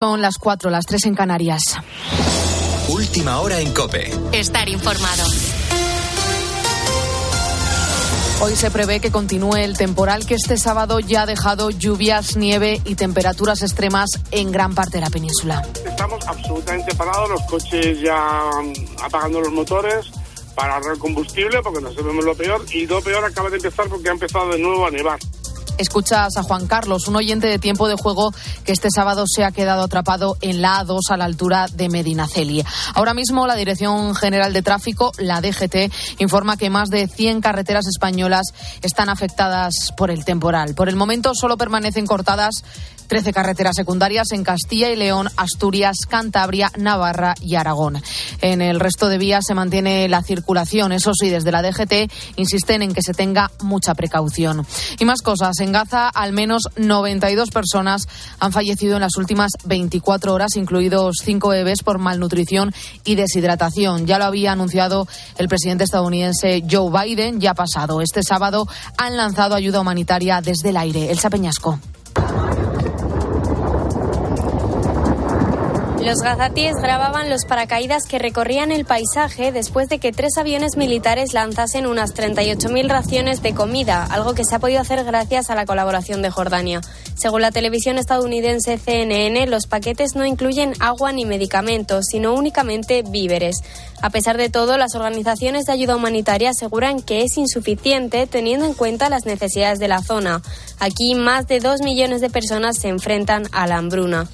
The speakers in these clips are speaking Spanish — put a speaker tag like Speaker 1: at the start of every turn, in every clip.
Speaker 1: Son las cuatro, las tres en Canarias.
Speaker 2: Última hora en Cope.
Speaker 3: Estar informado.
Speaker 1: Hoy se prevé que continúe el temporal que este sábado ya ha dejado lluvias, nieve y temperaturas extremas en gran parte de la península.
Speaker 4: Estamos absolutamente parados, los coches ya mm, apagando los motores para ahorrar combustible porque no sabemos lo peor y lo peor acaba de empezar porque ha empezado de nuevo a nevar.
Speaker 1: Escuchas a Juan Carlos, un oyente de tiempo de juego que este sábado se ha quedado atrapado en la A2 a la altura de Medinaceli. Ahora mismo la Dirección General de Tráfico, la DGT, informa que más de 100 carreteras españolas están afectadas por el temporal. Por el momento solo permanecen cortadas 13 carreteras secundarias en Castilla y León, Asturias, Cantabria, Navarra y Aragón. En el resto de vías se mantiene la circulación. Eso sí, desde la DGT insisten en que se tenga mucha precaución. Y más cosas. En Gaza, al menos 92 personas han fallecido en las últimas 24 horas, incluidos cinco bebés por malnutrición y deshidratación. Ya lo había anunciado el presidente estadounidense Joe Biden. Ya pasado. Este sábado han lanzado ayuda humanitaria desde el aire. El Sapeñasco.
Speaker 5: Los gazatíes grababan los paracaídas que recorrían el paisaje después de que tres aviones militares lanzasen unas 38.000 raciones de comida, algo que se ha podido hacer gracias a la colaboración de Jordania. Según la televisión estadounidense CNN, los paquetes no incluyen agua ni medicamentos, sino únicamente víveres. A pesar de todo, las organizaciones de ayuda humanitaria aseguran que es insuficiente teniendo en cuenta las necesidades de la zona. Aquí más de dos millones de personas se enfrentan a la hambruna.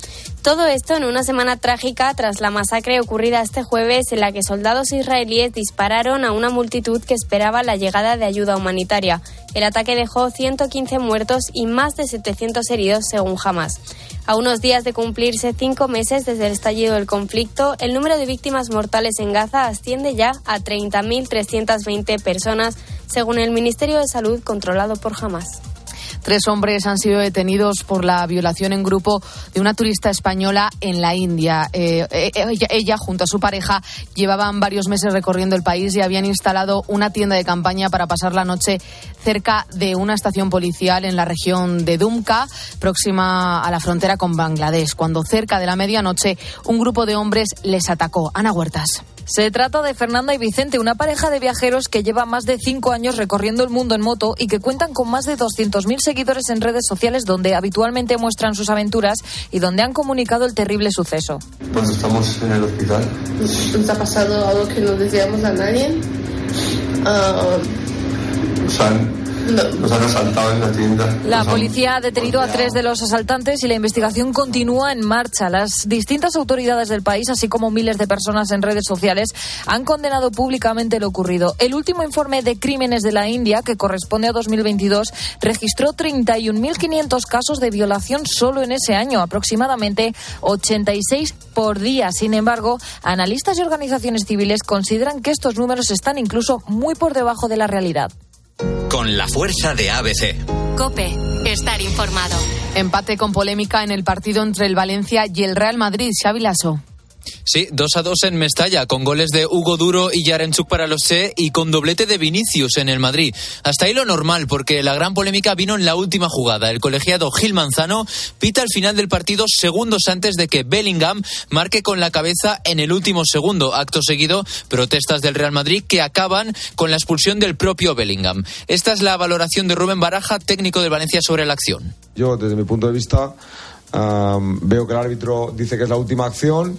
Speaker 5: Todo esto en una semana trágica tras la masacre ocurrida este jueves en la que soldados israelíes dispararon a una multitud que esperaba la llegada de ayuda humanitaria. El ataque dejó 115 muertos y más de 700 heridos según Hamas. A unos días de cumplirse cinco meses desde el estallido del conflicto, el número de víctimas mortales en Gaza asciende ya a 30.320 personas, según el Ministerio de Salud controlado por Hamas.
Speaker 1: Tres hombres han sido detenidos por la violación en grupo de una turista española en la India. Eh, eh, ella, ella, junto a su pareja, llevaban varios meses recorriendo el país y habían instalado una tienda de campaña para pasar la noche cerca de una estación policial en la región de Dumka, próxima a la frontera con Bangladesh, cuando cerca de la medianoche un grupo de hombres les atacó. Ana Huertas.
Speaker 6: Se trata de Fernanda y Vicente, una pareja de viajeros que lleva más de cinco años recorriendo el mundo en moto y que cuentan con más de 200.000 seguidores en redes sociales donde habitualmente muestran sus aventuras y donde han comunicado el terrible suceso.
Speaker 7: Cuando estamos en el hospital.
Speaker 8: ¿Nos ha pasado algo que no decíamos a nadie?
Speaker 7: Uh, o sea, nos han asaltado en la tienda.
Speaker 6: La policía ha detenido a tres de los asaltantes y la investigación continúa en marcha. Las distintas autoridades del país, así como miles de personas en redes sociales, han condenado públicamente lo ocurrido. El último informe de crímenes de la India, que corresponde a 2022, registró 31.500 casos de violación solo en ese año, aproximadamente 86 por día. Sin embargo, analistas y organizaciones civiles consideran que estos números están incluso muy por debajo de la realidad
Speaker 2: con la fuerza de ABC.
Speaker 3: Cope, estar informado.
Speaker 1: Empate con polémica en el partido entre el Valencia y el Real Madrid. Xavi Lasso.
Speaker 9: Sí, 2 a 2 en Mestalla, con goles de Hugo Duro y Yarenchuk para los C y con doblete de Vinicius en el Madrid. Hasta ahí lo normal, porque la gran polémica vino en la última jugada. El colegiado Gil Manzano pita al final del partido segundos antes de que Bellingham marque con la cabeza en el último segundo. Acto seguido, protestas del Real Madrid que acaban con la expulsión del propio Bellingham. Esta es la valoración de Rubén Baraja, técnico de Valencia, sobre la acción.
Speaker 10: Yo, desde mi punto de vista, veo que el árbitro dice que es la última acción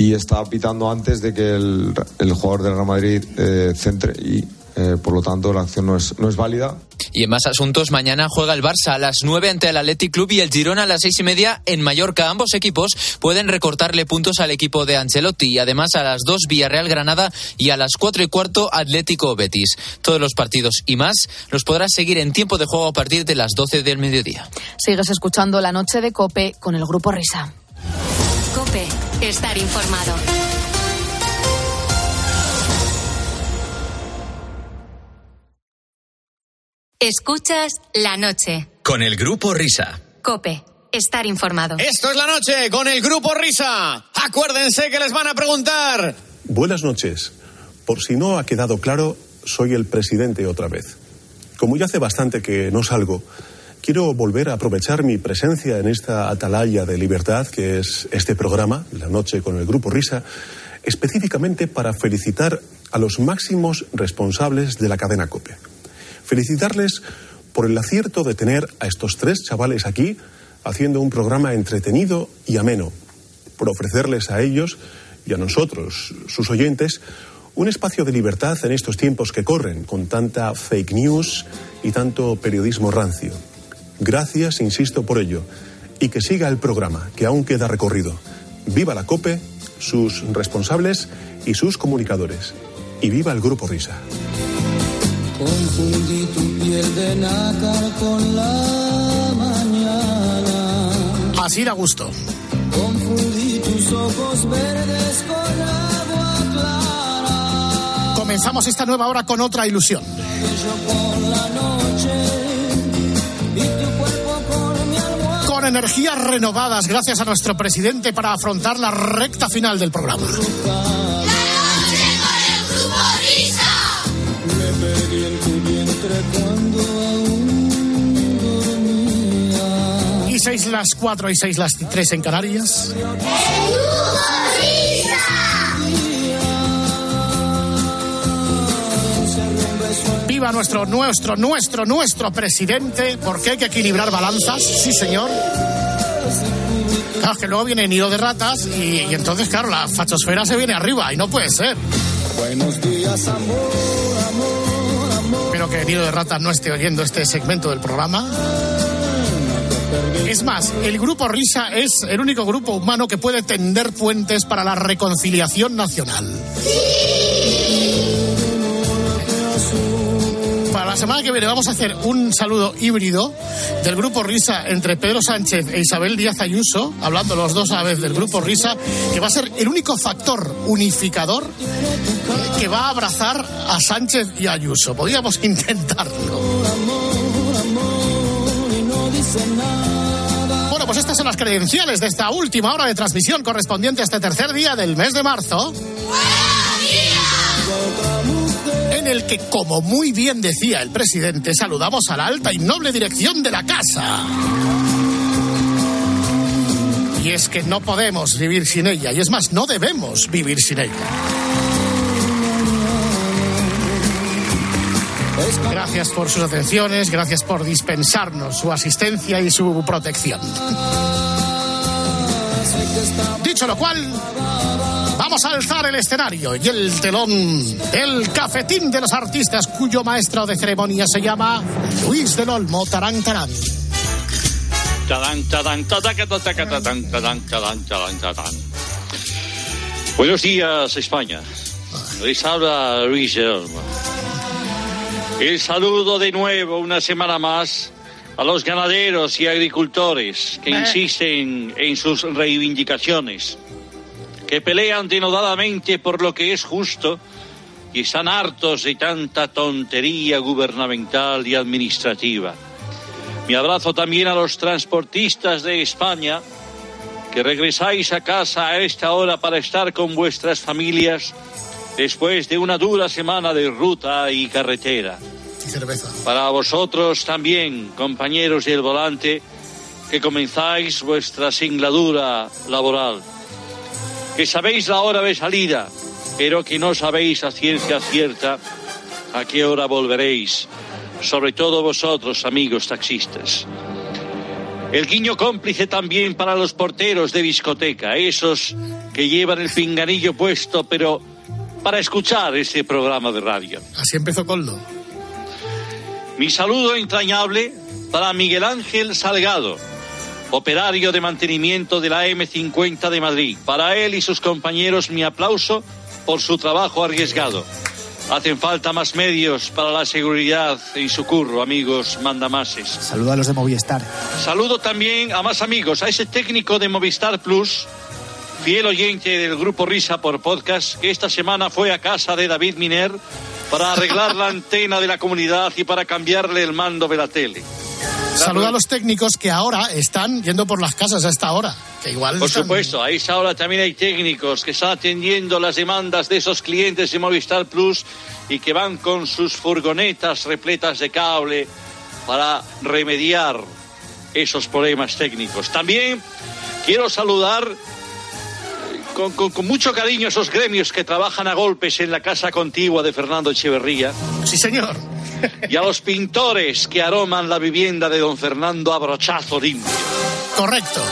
Speaker 10: y está pitando antes de que el, el jugador del Real Madrid eh, centre y eh, por lo tanto la acción no es, no es válida.
Speaker 9: Y en más asuntos, mañana juega el Barça a las 9 ante el Athletic Club y el Girona a las seis y media en Mallorca. Ambos equipos pueden recortarle puntos al equipo de Ancelotti y además a las 2 Villarreal Granada y a las 4 y cuarto Atlético Betis. Todos los partidos y más los podrás seguir en tiempo de juego a partir de las 12 del mediodía.
Speaker 1: Sigues escuchando la noche de Cope con el grupo Risa.
Speaker 3: Cope, estar informado. Escuchas la noche.
Speaker 2: Con el grupo Risa.
Speaker 3: Cope, estar informado.
Speaker 11: Esto es la noche con el grupo Risa. Acuérdense que les van a preguntar.
Speaker 12: Buenas noches. Por si no ha quedado claro, soy el presidente otra vez. Como ya hace bastante que no salgo,
Speaker 13: quiero volver a aprovechar mi presencia en esta atalaya de libertad que es este programa, La Noche con el Grupo Risa, específicamente para felicitar a los máximos responsables de la cadena COPE. Felicitarles por el acierto de tener a estos tres chavales aquí haciendo un programa entretenido y ameno, por ofrecerles a ellos y a nosotros, sus oyentes, un espacio de libertad en estos tiempos que corren con tanta fake news y tanto periodismo rancio. Gracias, insisto, por ello. Y que siga el programa, que aún queda recorrido. Viva la COPE, sus responsables y sus comunicadores. Y viva el Grupo Risa.
Speaker 14: Confundí tu piel de nácar con la mañana.
Speaker 15: Así da gusto.
Speaker 14: Confundí tus ojos verdes con agua clara.
Speaker 15: Comenzamos esta nueva hora con otra ilusión.
Speaker 14: Yo con la noche
Speaker 15: energías renovadas, gracias a nuestro presidente, para afrontar la recta final del programa. Y seis las cuatro y seis las tres en Canarias. Viva nuestro, nuestro, nuestro, nuestro presidente, porque hay que equilibrar balanzas, sí señor. Claro, que luego viene nido de ratas y, y entonces, claro, la fachosfera se viene arriba y no puede ser.
Speaker 14: Buenos días, amor, amor, amor.
Speaker 15: Espero que Nido de Ratas no esté oyendo este segmento del programa. Es más, el grupo Risa es el único grupo humano que puede tender puentes para la reconciliación nacional. Para la semana que viene vamos a hacer un saludo híbrido del grupo Risa entre Pedro Sánchez e Isabel Díaz Ayuso, hablando los dos a la vez del grupo Risa, que va a ser el único factor unificador que va a abrazar a Sánchez y Ayuso. Podríamos intentarlo. Bueno, pues estas son las credenciales de esta última hora de transmisión correspondiente a este tercer día del mes de marzo. En el que, como muy bien decía el presidente, saludamos a la alta y noble dirección de la casa. Y es que no podemos vivir sin ella, y es más, no debemos vivir sin ella. Gracias por sus atenciones, gracias por dispensarnos su asistencia y su protección. Dicho lo cual, vamos a alzar el escenario y el telón del cafetín de los artistas cuyo maestro de ceremonia se llama Luis del Olmo Tarán Tarán.
Speaker 16: Buenos días, España. Les habla Luis del Olmo. El saludo de nuevo una semana más a los ganaderos y agricultores que insisten en sus reivindicaciones, que pelean denodadamente por lo que es justo y están hartos de tanta tontería gubernamental y administrativa. Mi abrazo también a los transportistas de España, que regresáis a casa a esta hora para estar con vuestras familias después de una dura semana de ruta y carretera.
Speaker 15: Y cerveza.
Speaker 16: Para vosotros también, compañeros del volante, que comenzáis vuestra singladura laboral, que sabéis la hora de salida, pero que no sabéis a ciencia cierta a qué hora volveréis, sobre todo vosotros, amigos taxistas. El guiño cómplice también para los porteros de discoteca, esos que llevan el pinganillo puesto, pero para escuchar este programa de radio.
Speaker 15: Así empezó Coldo.
Speaker 16: Mi saludo entrañable para Miguel Ángel Salgado, operario de mantenimiento de la M50 de Madrid. Para él y sus compañeros mi aplauso por su trabajo arriesgado. Hacen falta más medios para la seguridad en su curro, amigos mandamases.
Speaker 17: Saludo a los de Movistar.
Speaker 16: Saludo también a más amigos, a ese técnico de Movistar Plus, fiel oyente del grupo Risa por podcast, que esta semana fue a casa de David Miner para arreglar la antena de la comunidad y para cambiarle el mando de la tele.
Speaker 15: Saluda a los técnicos que ahora están yendo por las casas a esta hora. Que igual
Speaker 16: Por
Speaker 15: están-
Speaker 16: supuesto, a esa hora también hay técnicos que están atendiendo las demandas de esos clientes de Movistar Plus y que van con sus furgonetas repletas de cable para remediar esos problemas técnicos. También quiero saludar eh, con, con- con mucho cariño esos gremios que trabajan a golpes en la casa contigua de Fernando Echeverría.
Speaker 15: Sí, señor.
Speaker 16: Y a los pintores que aroman la vivienda de don Fernando a brochazo limpio.
Speaker 15: Correcto.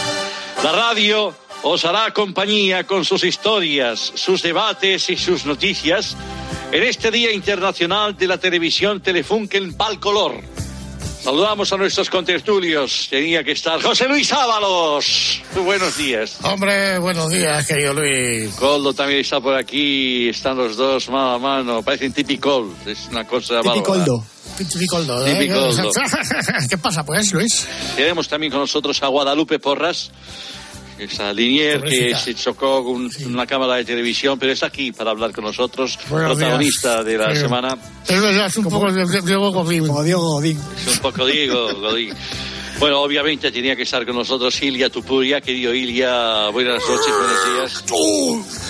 Speaker 16: La radio os hará compañía con sus historias, sus debates y sus noticias en este Día Internacional de la Televisión Telefunken Palcolor. Saludamos a nuestros contertulios. Tenía que estar José Luis Ábalos. Buenos días.
Speaker 15: Hombre, buenos días, querido Luis.
Speaker 16: Coldo también está por aquí. Están los dos mano a mano. Parecen tipicol. Es una cosa.
Speaker 15: Tipicoldo. Tipicoldo. ¿eh?
Speaker 16: Tipicoldo.
Speaker 15: ¿Qué pasa, pues, Luis?
Speaker 16: Tenemos también con nosotros a Guadalupe Porras, esa linier que se chocó con una cámara de televisión, pero está aquí para hablar con nosotros,
Speaker 15: Buenos
Speaker 16: protagonista
Speaker 15: días.
Speaker 16: de la
Speaker 15: Sí.
Speaker 16: semana.
Speaker 15: Es verdad, es un poco de- de- Diego Godín.
Speaker 17: Como Diego Godín.
Speaker 16: Es un poco Diego, Godín. Bueno, obviamente tenía que estar con nosotros Ilia Tupuria, querido Ilia, buenas noches, buenos días.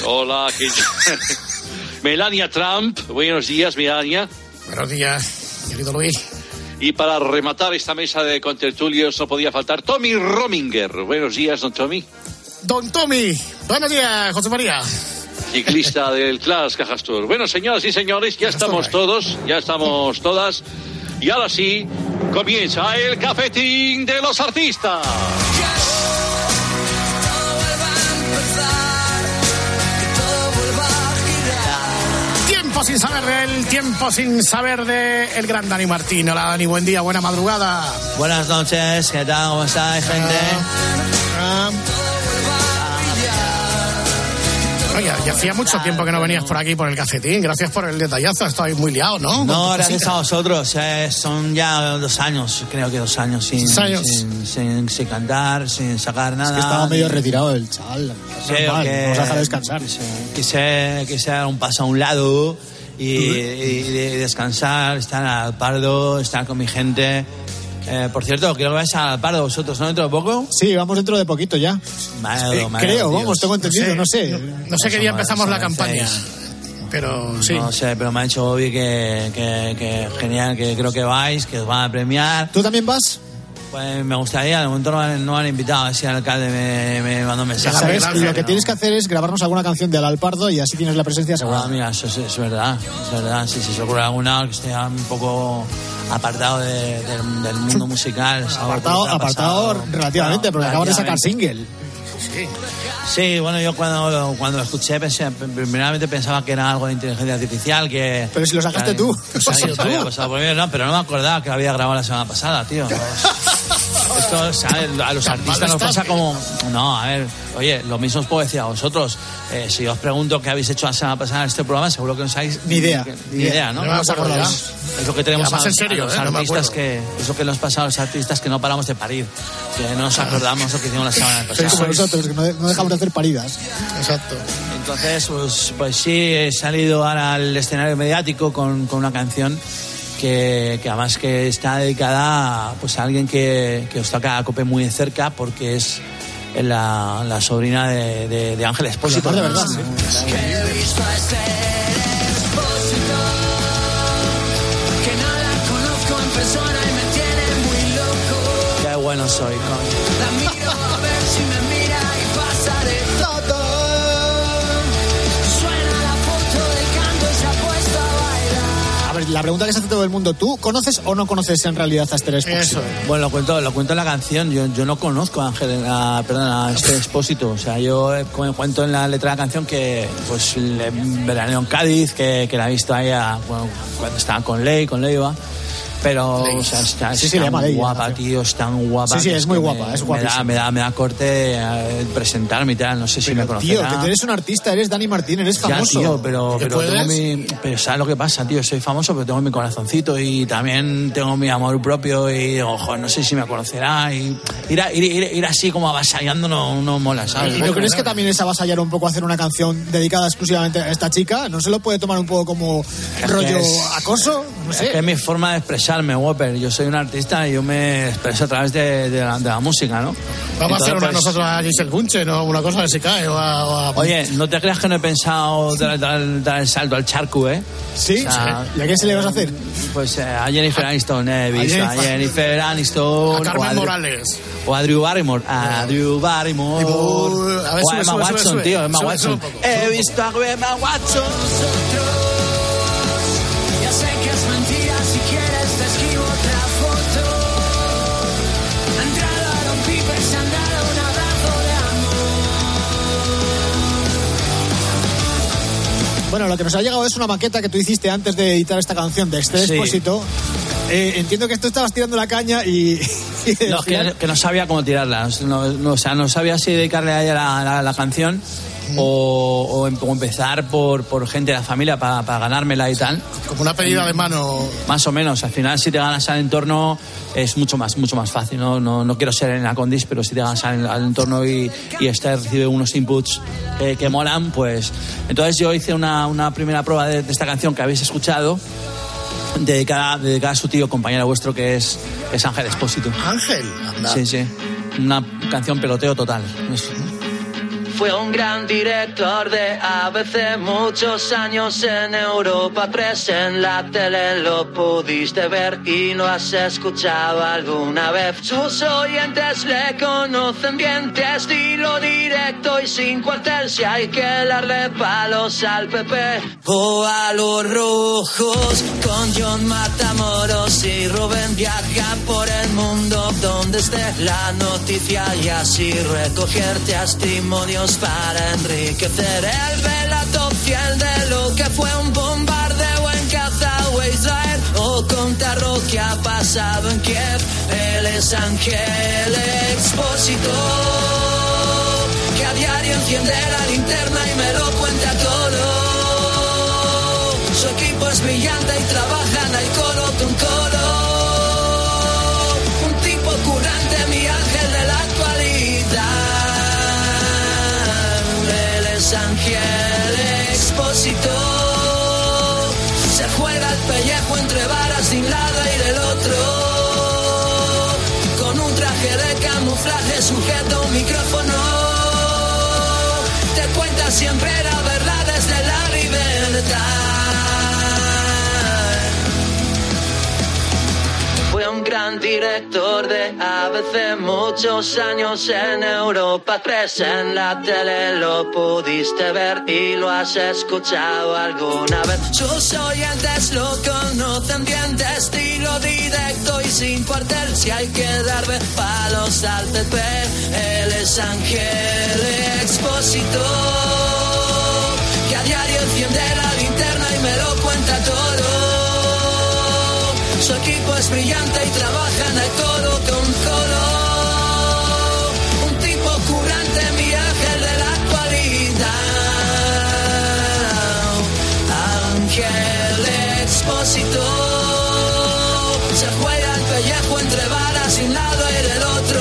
Speaker 16: Hola, ¿qué- Melania Trump, buenos días, Melania.
Speaker 15: Buenos días, querido Luis.
Speaker 16: Y para rematar esta mesa de contertulios no podía faltar Tommy Rominger. Buenos días, don Tommy.
Speaker 15: Don Tommy. Buenos días, José María.
Speaker 16: ciclista del Class Cajas Tour. Bueno, señoras y señores, ya estamos todos, ya estamos todas. Y ahora sí, comienza el cafetín de los artistas.
Speaker 15: Sin saber de él, tiempo sin saber de el gran Dani Martín. Hola, Dani, buen día, buena madrugada.
Speaker 18: Buenas noches, ¿qué tal? ¿Cómo estáis, gente?
Speaker 15: Ah. Oye, ya hacía mucho tiempo que no venías por aquí por el cafetín. Gracias por el detallazo. Estoy muy liado, ¿no?
Speaker 18: No, gracias a vosotros. eh, son ya dos años, creo que dos años sin,
Speaker 17: años.
Speaker 18: sin, sin- sin cantar, sin sacar nada.
Speaker 17: Es que estaba medio retirado el chaval.
Speaker 18: Creo
Speaker 17: Normal,
Speaker 18: que-
Speaker 17: Vamos a dejar descansar.
Speaker 18: Quise, quise dar un paso a un lado y, y de- descansar, estar al pardo, estar con mi gente. Eh, por cierto, creo que vais al pardo vosotros, ¿no? Dentro de poco.
Speaker 17: Sí, vamos dentro de poquito ya.
Speaker 18: Madre,
Speaker 17: Eh,
Speaker 18: madre
Speaker 17: creo,
Speaker 18: de
Speaker 17: vamos,
Speaker 18: Dios.
Speaker 17: tengo entendido, no sé.
Speaker 15: No sé qué día empezamos la campaña.
Speaker 18: seis.
Speaker 15: Pero sí.
Speaker 18: No sé, pero me ha dicho Bobby que, que, que genial, que creo que vais, que os van a premiar.
Speaker 17: ¿Tú también vas?
Speaker 18: Pues me gustaría, de momento no han, no han invitado, si el alcalde me, me mandó un mensaje.
Speaker 17: ¿Sabes? Lo que tienes que hacer es grabarnos alguna canción de Alpardo y así tienes la presencia asegurada.
Speaker 18: Ah, mira, eso es, es verdad, es verdad. Si se os ocurre alguna que esté un poco apartado de- del, del mundo musical.
Speaker 17: Apartado, apartado relativamente, porque acabas de sacar single.
Speaker 18: Sí, bueno, yo cuando, cuando lo escuché, pensé, primeramente pensaba que era algo de inteligencia artificial, que...
Speaker 17: Pero si lo sacaste tú.
Speaker 18: que se había- se había pasado por mí, no, pero no me acordaba que lo había grabado la semana pasada, tío. Esto, ¿sabes? A los artistas nos pasa como... No, a ver, oye, lo mismo os puedo decir a vosotros. Eh, si os pregunto qué habéis hecho la semana pasada en este programa, seguro que no sabéis...
Speaker 17: Ni idea.
Speaker 18: Ni, idea, ¿no?
Speaker 15: No me acuerdo ya.
Speaker 18: Es lo que tenemos a,
Speaker 15: en serio,
Speaker 18: a los
Speaker 15: ¿eh? No me
Speaker 18: artistas
Speaker 15: acuerdo.
Speaker 18: que... Es lo que nos pasa a los artistas que no paramos de parir. Que no nos acordamos lo que hicimos la semana pasada.
Speaker 17: Nosotros, que no, no dejamos de hacer paridas.
Speaker 15: Exacto.
Speaker 18: Entonces, pues, pues sí, he salido ahora al escenario mediático con, con una canción que, que además que está dedicada pues, a alguien que, que os toca a Cope muy de cerca porque es la, la sobrina de, de, de Ángel Espósito.
Speaker 17: de verdad, sí.
Speaker 19: Que he visto a la
Speaker 17: pregunta que se hace todo el mundo, ¿tú conoces o no conoces en realidad a Esther Expósito?
Speaker 18: Bueno, lo cuento, lo cuento en la canción. Yo, yo no conozco a Ángel, a, perdón, a este expósito. O sea, yo eh, cu- cuento en la letra de la canción que, pues, le- veraneo en Cádiz, que, que la he visto ahí a- bueno, cuando estaba con Ley, con Leiva. Pero, o sea, está,
Speaker 17: Sí,
Speaker 18: es
Speaker 17: sí,
Speaker 18: tan
Speaker 17: llama
Speaker 18: guapa, tío, es tan guapa.
Speaker 17: Sí, sí, es muy guapa,
Speaker 18: me-
Speaker 17: es
Speaker 18: me da,
Speaker 17: guapísima.
Speaker 18: me, da, me da corte eh, presentarme y tal. No sé si me
Speaker 17: Pero,
Speaker 18: conocerá.
Speaker 17: tío, que tú eres un artista, eres Dani Martín, eres
Speaker 18: Ya,
Speaker 17: famoso.
Speaker 18: tío, pero,
Speaker 17: ¿Que
Speaker 18: pero, tengo mi, pero ¿sabes lo que pasa, tío? Soy famoso, pero tengo mi corazoncito y también tengo mi amor propio y, ojo, no sé si me conocerá y ir, a- ir, ir- ir así como avasallando no, no mola, ¿sabes?
Speaker 17: ¿Y no crees que también es avasallar un poco hacer una canción dedicada exclusivamente a esta chica? ¿No se lo puede tomar un poco como rollo
Speaker 18: es-
Speaker 17: acoso? No
Speaker 18: Es
Speaker 17: sé.
Speaker 18: que es mi forma de expresarme, Whopper. Yo soy un artista y yo me expreso a través de, de la, de la música, ¿no?
Speaker 15: Vamos a hacer
Speaker 18: Entonces,
Speaker 15: una
Speaker 18: pues,
Speaker 15: nosotros a Giselle Bunchen o una cosa ver si cae. O a, o a-
Speaker 18: Oye, no te creas que no he pensado dar, dar- dar el salto al charco, ¿eh?
Speaker 17: ¿Sí? ¿Y a quién se le vas a hacer?
Speaker 18: Pues eh, a Jennifer Aniston he visto, a
Speaker 15: Jennifer-
Speaker 18: Aniston.
Speaker 15: A Carmen
Speaker 18: o a
Speaker 15: Morales.
Speaker 18: O a Drew Barrymore. A Drew Barrymore. o a Emma Watson, tío, Emma Watson. He visto a Emma Watson.
Speaker 17: Bueno, lo que nos ha llegado es una maqueta que tú hiciste antes de editar esta canción de este
Speaker 18: Sí.
Speaker 17: Expósito. Eh, entiendo que tú estabas tirando la caña y... y
Speaker 18: No, que, que no sabía cómo tirarla. No, no, o sea, no sabía si dedicarle a ella la, la- la canción o, o em- o empezar por, por gente de la familia para ganármela y tal.
Speaker 15: Como una pedida de mano.
Speaker 18: Más o menos. Al final, si te ganas al entorno, es mucho más, mucho más fácil. No, no, no quiero ser en la condis, pero si te ganas al, al entorno y, y este recibe unos inputs eh, que molan, pues. Entonces, yo hice una, una primera prueba de, de esta canción que habéis escuchado. Dedicada, dedicada a su tío, compañero vuestro, que es, es Ángel Expósito.
Speaker 15: Ángel, anda.
Speaker 18: Sí, sí. Una canción peloteo total. Es-
Speaker 19: Fue un gran director de ABC, muchos años en Europa Press. En la tele lo pudiste ver y lo has escuchado alguna vez. Sus oyentes le conocen bien, de estilo directo y sin cuartel. Si hay que darle palos al PP o a los rojos, con John Matamoros y Rubén viaja por el mundo donde esté la noticia y así recoger testimonios para enriquecer el relato fiel de lo que fue un bombardeo en o Israel o contar lo que ha pasado en Kiev. Él es Ángel Expósito que a diario enciende la linterna y me lo cuenta todo. Su equipo es brillante y trabajan al coro con coro. Se juega el pellejo entre varas un lado y del otro. Con un traje de camuflaje sujeto a un micrófono. Te cuenta siempre la verdad desde la libertad. Un gran director de ABC, muchos años en Europa Press. En la tele lo pudiste ver y lo has escuchado alguna vez. Sus oyentes lo conocen bien de estilo directo y sin cuartel. Si hay que darle palos al PP, él es Ángel Expósito. Que a diario enciende la linterna y me lo cuenta todo. Equipo es brillante y trabajan al codo con codo. Un tipo currante, mi ángel de la actualidad. Ángel expósito. Se juega el pellejo entre varas un lado y del otro.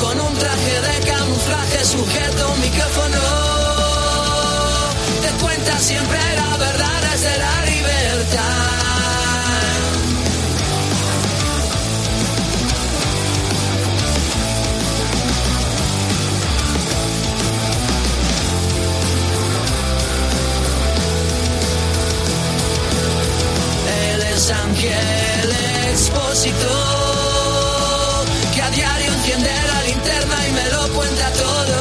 Speaker 19: Con un traje de camuflaje sujeto a un micrófono. Te cuenta siempre la verdad desde la libertad. Es Ángel Expósito, que a diario enciende la linterna y me lo cuenta todo.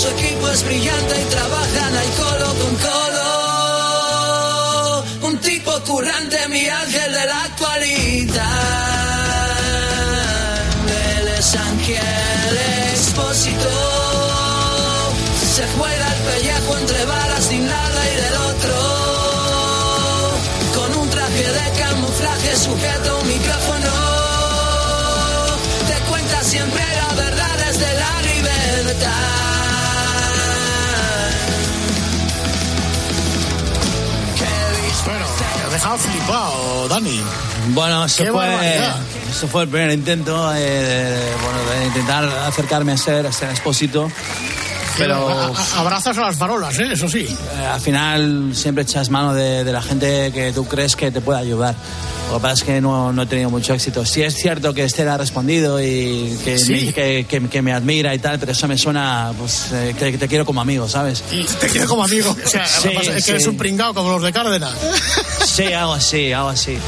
Speaker 19: Su equipo es brillante y trabajan al codo con codo. Un tipo currante, mi ángel de la actualidad. Él es Ángel Expósito. Se juega el pellejo entre balas de un sujeto a un micrófono. Te cuenta siempre la verdad desde la libertad.
Speaker 15: Bueno, te has dejado flipado, Dani.
Speaker 18: Bueno, eso
Speaker 15: Qué
Speaker 18: fue,
Speaker 15: barbaridad.
Speaker 18: eso fue el primer intento eh, de, de- bueno, de intentar acercarme a ser, a ser expósito. Pero
Speaker 15: A- a- abrazas a las farolas, ¿eh? eso sí.
Speaker 18: eh, al final siempre echas mano de, de la gente que tú crees que te puede ayudar. Lo que pasa es que no, no he tenido mucho éxito. Sí es cierto que Esther ha respondido y que,
Speaker 15: Sí.
Speaker 18: me, que, que- que me admira y tal, pero eso me suena pues, eh, que, que te quiero como amigo, ¿sabes?
Speaker 15: Te quiero como amigo. O sea,
Speaker 18: Sí,
Speaker 15: lo que pasa es que
Speaker 18: sí.
Speaker 15: eres un pringao como los de Cárdenas.
Speaker 18: Sí, algo así, algo así.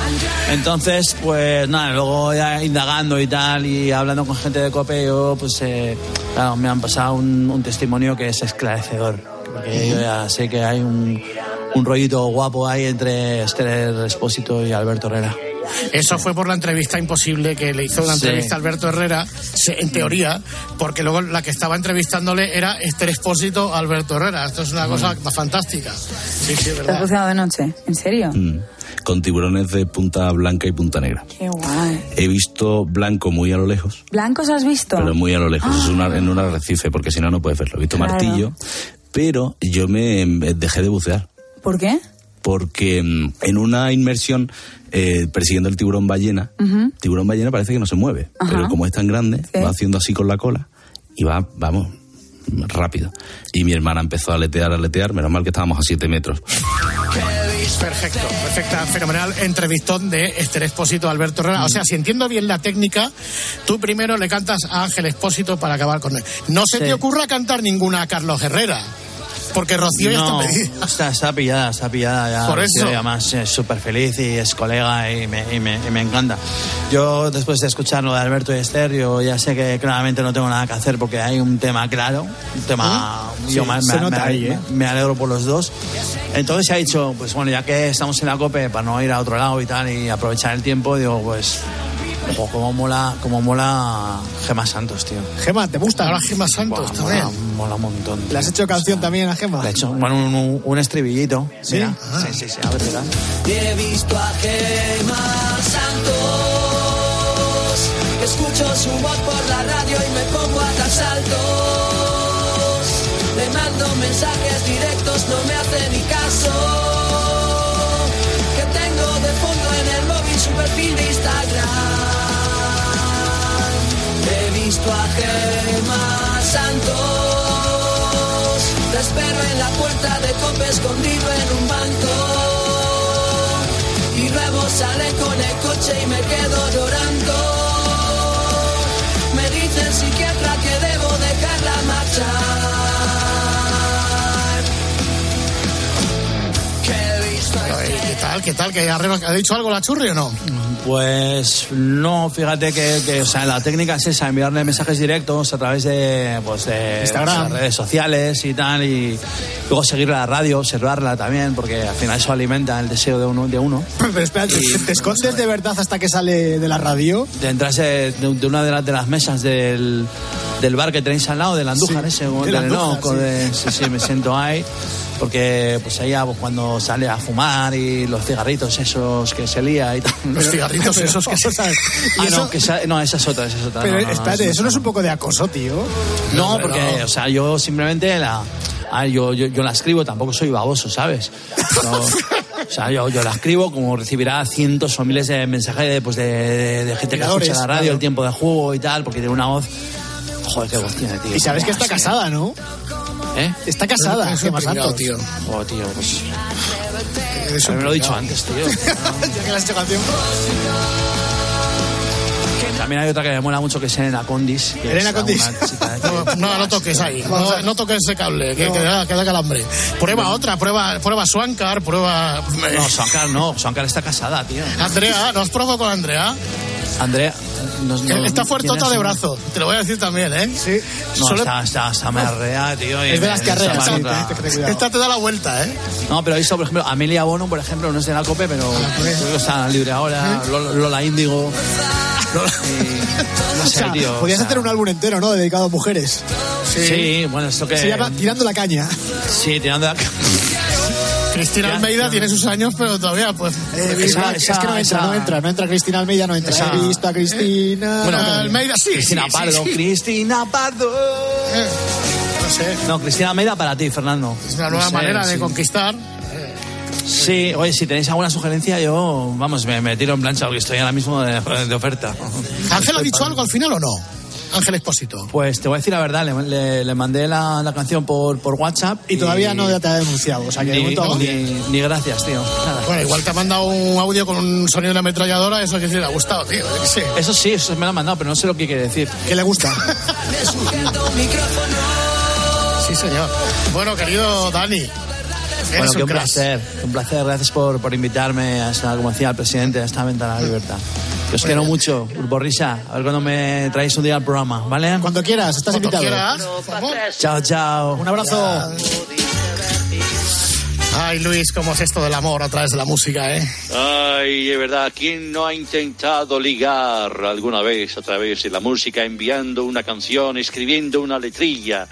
Speaker 18: Entonces, pues nada, luego ya indagando y tal y hablando con gente de COPE, yo pues eh, claro, me han pasado un, un testimonio que es esclarecedor. Porque yo ya sé que hay un, un rollito guapo ahí entre Esther Espósito y Alberto Herrera.
Speaker 15: Eso fue por la entrevista imposible que le hizo una
Speaker 18: Sí.
Speaker 15: entrevista a Alberto Herrera, en teoría, porque luego la que estaba entrevistándole era Esther Expósito a Alberto Herrera. Esto es una cosa fantástica. Sí, sí, es
Speaker 20: ¿Te has
Speaker 15: verdad.
Speaker 20: buceado de noche? ¿En serio?
Speaker 21: Mm, Con tiburones de punta blanca y punta negra.
Speaker 20: Qué guay.
Speaker 21: He visto blanco muy a lo lejos,
Speaker 20: ¿Blancos has visto?
Speaker 21: pero muy a lo lejos. Es una- en un arrecife, porque si no, no puedes verlo. He visto
Speaker 20: Claro.
Speaker 21: martillo, pero yo me dejé de bucear.
Speaker 20: ¿Por qué?
Speaker 21: Porque mm, en una inmersión eh, persiguiendo el tiburón ballena,
Speaker 20: Ujú.
Speaker 21: tiburón ballena parece que no se mueve,
Speaker 20: Ajá.
Speaker 21: pero como es tan grande,
Speaker 20: Sí.
Speaker 21: va haciendo así con la cola y va, vamos, rápido. Y mi hermana empezó a aletear, a aletear, menos mal que estábamos a 7 metros.
Speaker 15: Perfecto, perfecta, fenomenal entrevistón de Esther Expósito Alberto Herrera. O sea, si entiendo bien la técnica, tú primero le cantas a Ángel Expósito para acabar con él. No se
Speaker 18: Sí.
Speaker 15: te ocurra cantar ninguna a Carlos Herrera, porque Rocío ya
Speaker 18: No,
Speaker 15: está pedida.
Speaker 18: está, está pillada, está pillada ya.
Speaker 15: Por
Speaker 18: Rocío,
Speaker 15: eso.
Speaker 18: Y además es súper feliz y es colega y me, y me- y me encanta. Yo, después de escuchar lo de Alberto y Esther, yo ya sé que claramente no tengo nada que hacer porque hay un tema claro, un tema...
Speaker 17: Sí,
Speaker 18: yo
Speaker 17: nota
Speaker 18: me-
Speaker 17: ahí, ¿eh?
Speaker 18: me alegro por los dos. Entonces se ha dicho, pues bueno, ya que estamos en la COPE, para no ir a otro lado y tal, y aprovechar el tiempo, digo, pues... Ojo, cómo mola, cómo mola Gema Santos, tío.
Speaker 17: Gema, ¿te gusta?
Speaker 15: Ahora Gema Santos
Speaker 18: Buah,
Speaker 15: también.
Speaker 18: mola, mola un montón.
Speaker 17: ¿Le has hecho canción también a Gema?
Speaker 18: Le he hecho bueno, un, un- un estribillito.
Speaker 17: ¿Sí?
Speaker 18: Mira.
Speaker 17: Ah.
Speaker 18: Sí, sí, sí. A ver, mira.
Speaker 19: Y he visto a Gema Santos. Escucho su voz por la radio y me pongo a dar saltos. Le mando mensajes directos, no me hace ni caso. Que tengo de fondo en el móvil su perfil Visto a Gema Santos. Te espero en la puerta de cope escondido en un banco. Y luego sale con el coche y me quedo llorando. Me dice el psiquiatra que debo dejarla marchar.
Speaker 15: ¿Qué tal? ¿Qué tal? ¿Que ¿Ha dicho algo la churri o no?
Speaker 18: Pues no, fíjate que, que, o sea, la técnica es esa, enviarle mensajes directos a través de, pues, de
Speaker 17: Instagram.
Speaker 18: las redes sociales y tal, y luego seguir la radio, observarla también, porque al final eso alimenta el deseo de uno. De uno.
Speaker 17: Pero espérate, ¿te- ¿te escondes de verdad hasta que sale de la radio?
Speaker 18: De entrarse de, de una de las, de las mesas del, del bar que tenéis al lado, del Andújar
Speaker 17: Sí,
Speaker 18: ese,
Speaker 17: del Andújar, sí.
Speaker 18: de- sí, sí, me siento ahí. Porque pues ella pues, cuando sale a fumar y los cigarritos esos que se lía y tal.
Speaker 15: Los cigarritos esos que se...
Speaker 17: Vamos a ver, ¿y
Speaker 18: Ah,
Speaker 17: eso?
Speaker 18: no, que esa, no, esa es otra, esa es otra.
Speaker 17: Pero
Speaker 18: no, no, no,
Speaker 17: espérate, eso no es un poco de acoso, tío.
Speaker 18: No, porque, o sea, yo simplemente la. ah, yo, yo, yo la escribo, tampoco soy baboso, ¿sabes? No, o sea, yo, yo la escribo como recibirá cientos o miles de mensajes de, pues, de, de- de gente que escucha la radio,
Speaker 17: claro.
Speaker 18: el tiempo de juego y tal, porque tiene una voz. Joder, qué voz tiene, tío.
Speaker 17: Y sabes que está
Speaker 18: Sí.
Speaker 17: casada, ¿no?
Speaker 18: ¿Eh?
Speaker 17: Está casada,
Speaker 15: Es pringao,
Speaker 17: Santos.
Speaker 15: tío.
Speaker 18: Oh, tío, pues.
Speaker 15: Es
Speaker 18: me lo he dicho antes, tío.
Speaker 17: ya que le has hecho canción.
Speaker 18: También hay otra que me mola mucho que es Elena Condis. que
Speaker 17: Elena Condis.
Speaker 15: No, no, no toques ahí, no, no toques ese cable, que, que da, que da calambre. Prueba otra, prueba, prueba Swankar, prueba...
Speaker 18: No, Swankar no, Swankar está casada, tío.
Speaker 15: Andrea, ¿no has probado con Andrea?
Speaker 18: Andrea. no- no-
Speaker 15: Está fuertota de brazo, te lo voy a decir también, ¿eh? Sí.
Speaker 18: No, está, está, está me arrea, tío.
Speaker 17: Es de las ten- ten cuidado.
Speaker 15: Esta te da la vuelta, ¿eh?
Speaker 18: No, pero visto, por ejemplo, Amelia Bono, por ejemplo, no es de la COPE, pero creo que está libre ahora. Lola, Lola Índigo. Y- no
Speaker 17: O
Speaker 18: sé,
Speaker 17: sea,
Speaker 18: tío.
Speaker 17: podías
Speaker 18: o sea,
Speaker 17: hacer un álbum entero, ¿no? Dedicado a mujeres.
Speaker 18: Sí, bueno, esto que.
Speaker 17: Se llama Tirando la caña.
Speaker 18: Sí, tirando la.
Speaker 15: Cristina
Speaker 18: Ya,
Speaker 15: Almeida tiene sus años, pero todavía, pues...
Speaker 17: Eh,
Speaker 18: Esa-
Speaker 17: es
Speaker 18: esa-
Speaker 17: que no entra,
Speaker 18: esa-
Speaker 17: no entra, no entra Cristina Almeida, no entra.
Speaker 18: Esa-
Speaker 17: He visto a Cristina.
Speaker 18: Bueno,
Speaker 15: Almeida, sí.
Speaker 18: Cristina
Speaker 15: sí,
Speaker 18: Pardo.
Speaker 15: sí.
Speaker 18: Cristina Pardo.
Speaker 15: Eh, no sé,
Speaker 18: No, Cristina Almeida para ti, Fernando.
Speaker 15: es una nueva
Speaker 18: No sé,
Speaker 15: manera de conquistar.
Speaker 18: Sí, oye, si tenéis alguna sugerencia, yo, vamos, me, me tiro en plancha porque estoy ahora mismo de, de oferta.
Speaker 15: ¿Ángel ha dicho algo al final o no? Ángel Expósito?
Speaker 18: Pues te voy a decir la verdad, le, le- le mandé la, la canción por, por WhatsApp.
Speaker 17: Y todavía no te ha denunciado. O sea que de
Speaker 18: ni,
Speaker 17: momento
Speaker 18: ni, ni gracias, tío. Nada.
Speaker 15: Bueno, igual te ha mandado un audio con un sonido de una ametralladora, eso que sí le ha gustado, tío.
Speaker 18: Eso sí, eso me lo han mandado, pero no sé lo que quiere decir.
Speaker 17: ¿Qué le gusta?
Speaker 15: Sí, señor. Bueno, querido Dani.
Speaker 18: Bueno, que un placer, un placer. Gracias por, por invitarme a esta, como decía el presidente, a esta ventana de la libertad. Que os
Speaker 15: Muy
Speaker 18: quiero mucho, Grupo Risa. A ver cuando me traéis un día al programa, ¿vale?
Speaker 17: Cuando quieras, estás
Speaker 15: Cuando
Speaker 17: invitado.
Speaker 15: quieras.
Speaker 18: Chao, chao.
Speaker 17: Un abrazo.
Speaker 15: Ay, Luis, cómo es esto del amor a través de la música, ¿eh?
Speaker 16: Ay, de verdad, ¿quién no ha intentado ligar alguna vez a través de la música, enviando una canción, escribiendo una letrilla,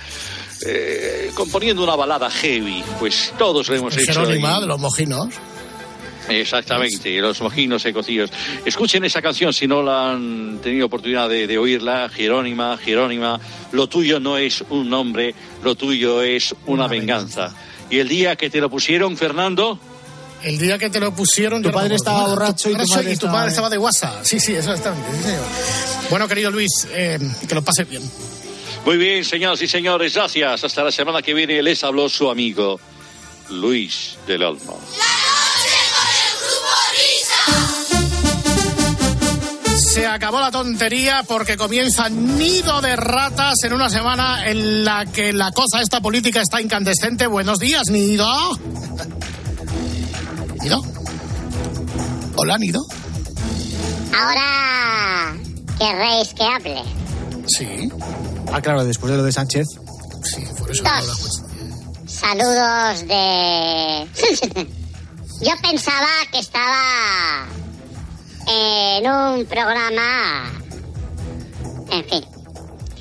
Speaker 16: eh, componiendo una balada heavy? Pues todos lo hemos hecho.
Speaker 15: Jerónima de los mojinos.
Speaker 16: Exactamente, los mojinos ecocidos. Escuchen esa canción si no la han tenido oportunidad de, de oírla. Jerónima, Jerónima, lo tuyo no es un nombre, lo tuyo es una, venganza. Y el día que te lo pusieron, Fernando,
Speaker 15: El día que te lo pusieron...
Speaker 17: Tu
Speaker 15: no
Speaker 17: padre estaba borracho y tu madre
Speaker 15: y tu
Speaker 17: estaba-
Speaker 15: padre estaba de WhatsApp. Sí, sí, eso está bien, sí. Bueno, querido Luis, eh, que lo pases bien.
Speaker 16: Muy bien, señoras y señores, gracias. Hasta la semana que viene les habló su amigo Luis del Olmo.
Speaker 15: Se acabó la tontería porque comienza Nido de Ratas en una semana en la que la cosa esta política está incandescente. Buenos días, Nido. ¿Nido? Hola, Nido.
Speaker 22: Ahora querréis que hable.
Speaker 15: Sí,
Speaker 17: Ah, claro, después de lo de Sánchez.
Speaker 15: sí, por eso
Speaker 22: Dos. Saludos de... Yo pensaba que estaba en un programa... En fin,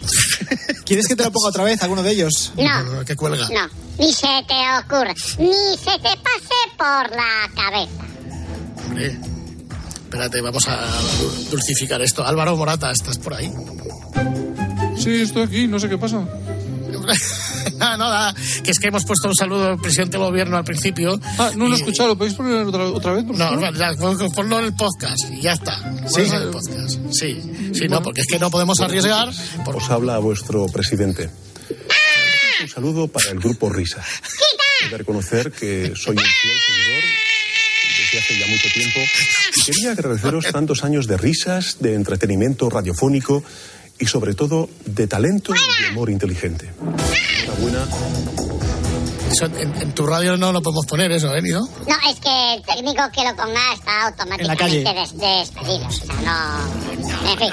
Speaker 17: ¿Quieres que te lo ponga otra vez, alguno de ellos?
Speaker 22: no,
Speaker 15: Que cuelga.
Speaker 22: no, ni se te ocurra, ni se te pase por la cabeza.
Speaker 15: Hombre, espérate, vamos a dulcificar esto. Álvaro Morata, ¿estás por ahí?
Speaker 23: Sí, estoy aquí, no sé qué pasa.
Speaker 15: nada, nada, que es que hemos puesto un saludo al presidente del gobierno al principio.
Speaker 23: Ah, no lo he
Speaker 15: Y-
Speaker 23: escuchado, ¿lo podéis poner otra, otra vez? por
Speaker 15: No, ya, pon- ponlo en el podcast y ya está. En el podcast. Sí, sí, no, porque es que no podemos arriesgar. Por...
Speaker 12: Os habla vuestro presidente. Un saludo para el grupo Risa. He de reconocer que soy un fiel seguidor desde hace ya mucho tiempo y quería agradeceros tantos años de risas, de entretenimiento radiofónico y sobre todo de talento y de amor inteligente. Enhorabuena.
Speaker 15: Eso en, en tu radio no lo podemos poner, eso, ¿eh, Nido?
Speaker 22: No, es que el técnico que lo ponga está automáticamente des- despedido. O sea, no... En fin.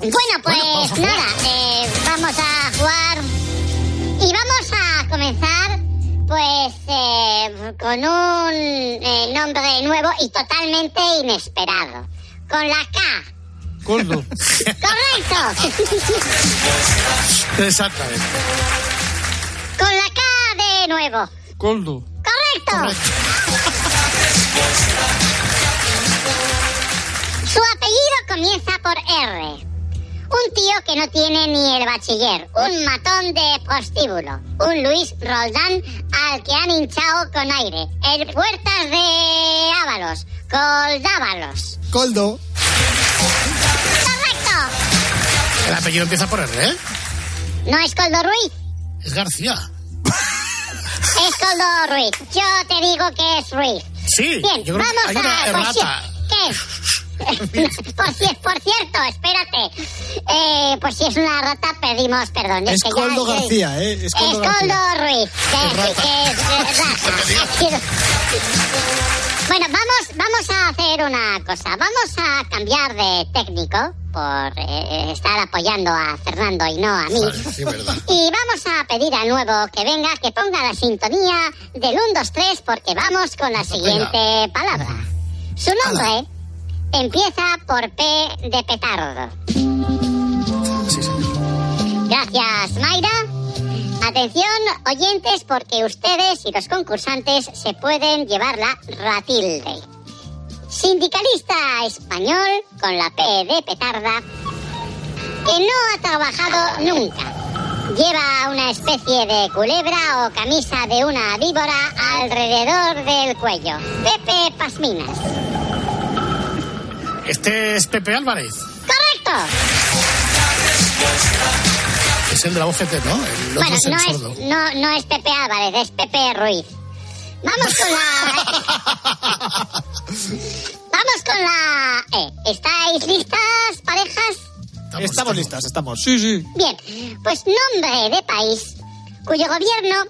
Speaker 22: Bueno, pues nada, eh, vamos a jugar y vamos a comenzar pues eh, con un eh, nombre nuevo y totalmente inesperado. Con la K.
Speaker 23: Coldo.
Speaker 22: ¡Correcto!
Speaker 15: Exactamente.
Speaker 22: con la K de nuevo.
Speaker 23: Coldo.
Speaker 22: ¡Correcto! Su apellido comienza por R. Un tío que no tiene ni el bachiller, un matón de postíbulo, un Luis Roldán al que han hinchado con aire, el Puertas de Ábalos, Coldábalos.
Speaker 17: Coldo.
Speaker 22: ¡Correcto!
Speaker 15: El apellido empieza por R, ¿eh?
Speaker 22: No es Coldo Ruiz,
Speaker 15: Es García.
Speaker 22: es Coldo Ruiz. Yo te digo que es Ruiz.
Speaker 15: Sí,
Speaker 22: Bien,
Speaker 15: yo creo que
Speaker 22: vamos
Speaker 15: hay una
Speaker 22: a... por
Speaker 15: errata.
Speaker 22: si- ¿Qué? por, ci- por cierto, espérate. Eh, pues si es una rata, pedimos perdón.
Speaker 17: Es
Speaker 22: que ya-
Speaker 17: Coldo
Speaker 22: que-
Speaker 17: García, ¿eh? Es Coldo
Speaker 22: es Coldo
Speaker 17: García.
Speaker 22: Ruiz. Que, que es. Bueno, vamos, vamos a hacer una cosa. Vamos a cambiar de técnico por eh, estar apoyando a Fernando y no a mí.
Speaker 15: Sí, verdad.
Speaker 22: Y vamos a pedir al nuevo que venga que ponga la sintonía del 1, 2, 3 porque vamos con la siguiente palabra. Su nombre empieza por P de petardo. Gracias, Mayra. Atención, oyentes, porque ustedes y los concursantes se pueden llevar la Ratilde. Sindicalista español con la P de petarda que no ha trabajado nunca. Lleva una especie de culebra o camisa de una víbora alrededor del cuello. Pepe Pasminas.
Speaker 15: Este es Pepe Álvarez.
Speaker 22: ¡Correcto!
Speaker 15: Es el de la bofete, ¿no? El otro
Speaker 22: Bueno,
Speaker 15: es el
Speaker 22: no
Speaker 15: sordo.
Speaker 22: es, no, no es Pepe Álvarez, es Pepe Ruiz. Vamos con la... Vamos con la... E. ¿Estáis listas, parejas?
Speaker 17: Estamos, listas, estamos.
Speaker 23: Sí, sí.
Speaker 22: Bien, pues nombre de país cuyo gobierno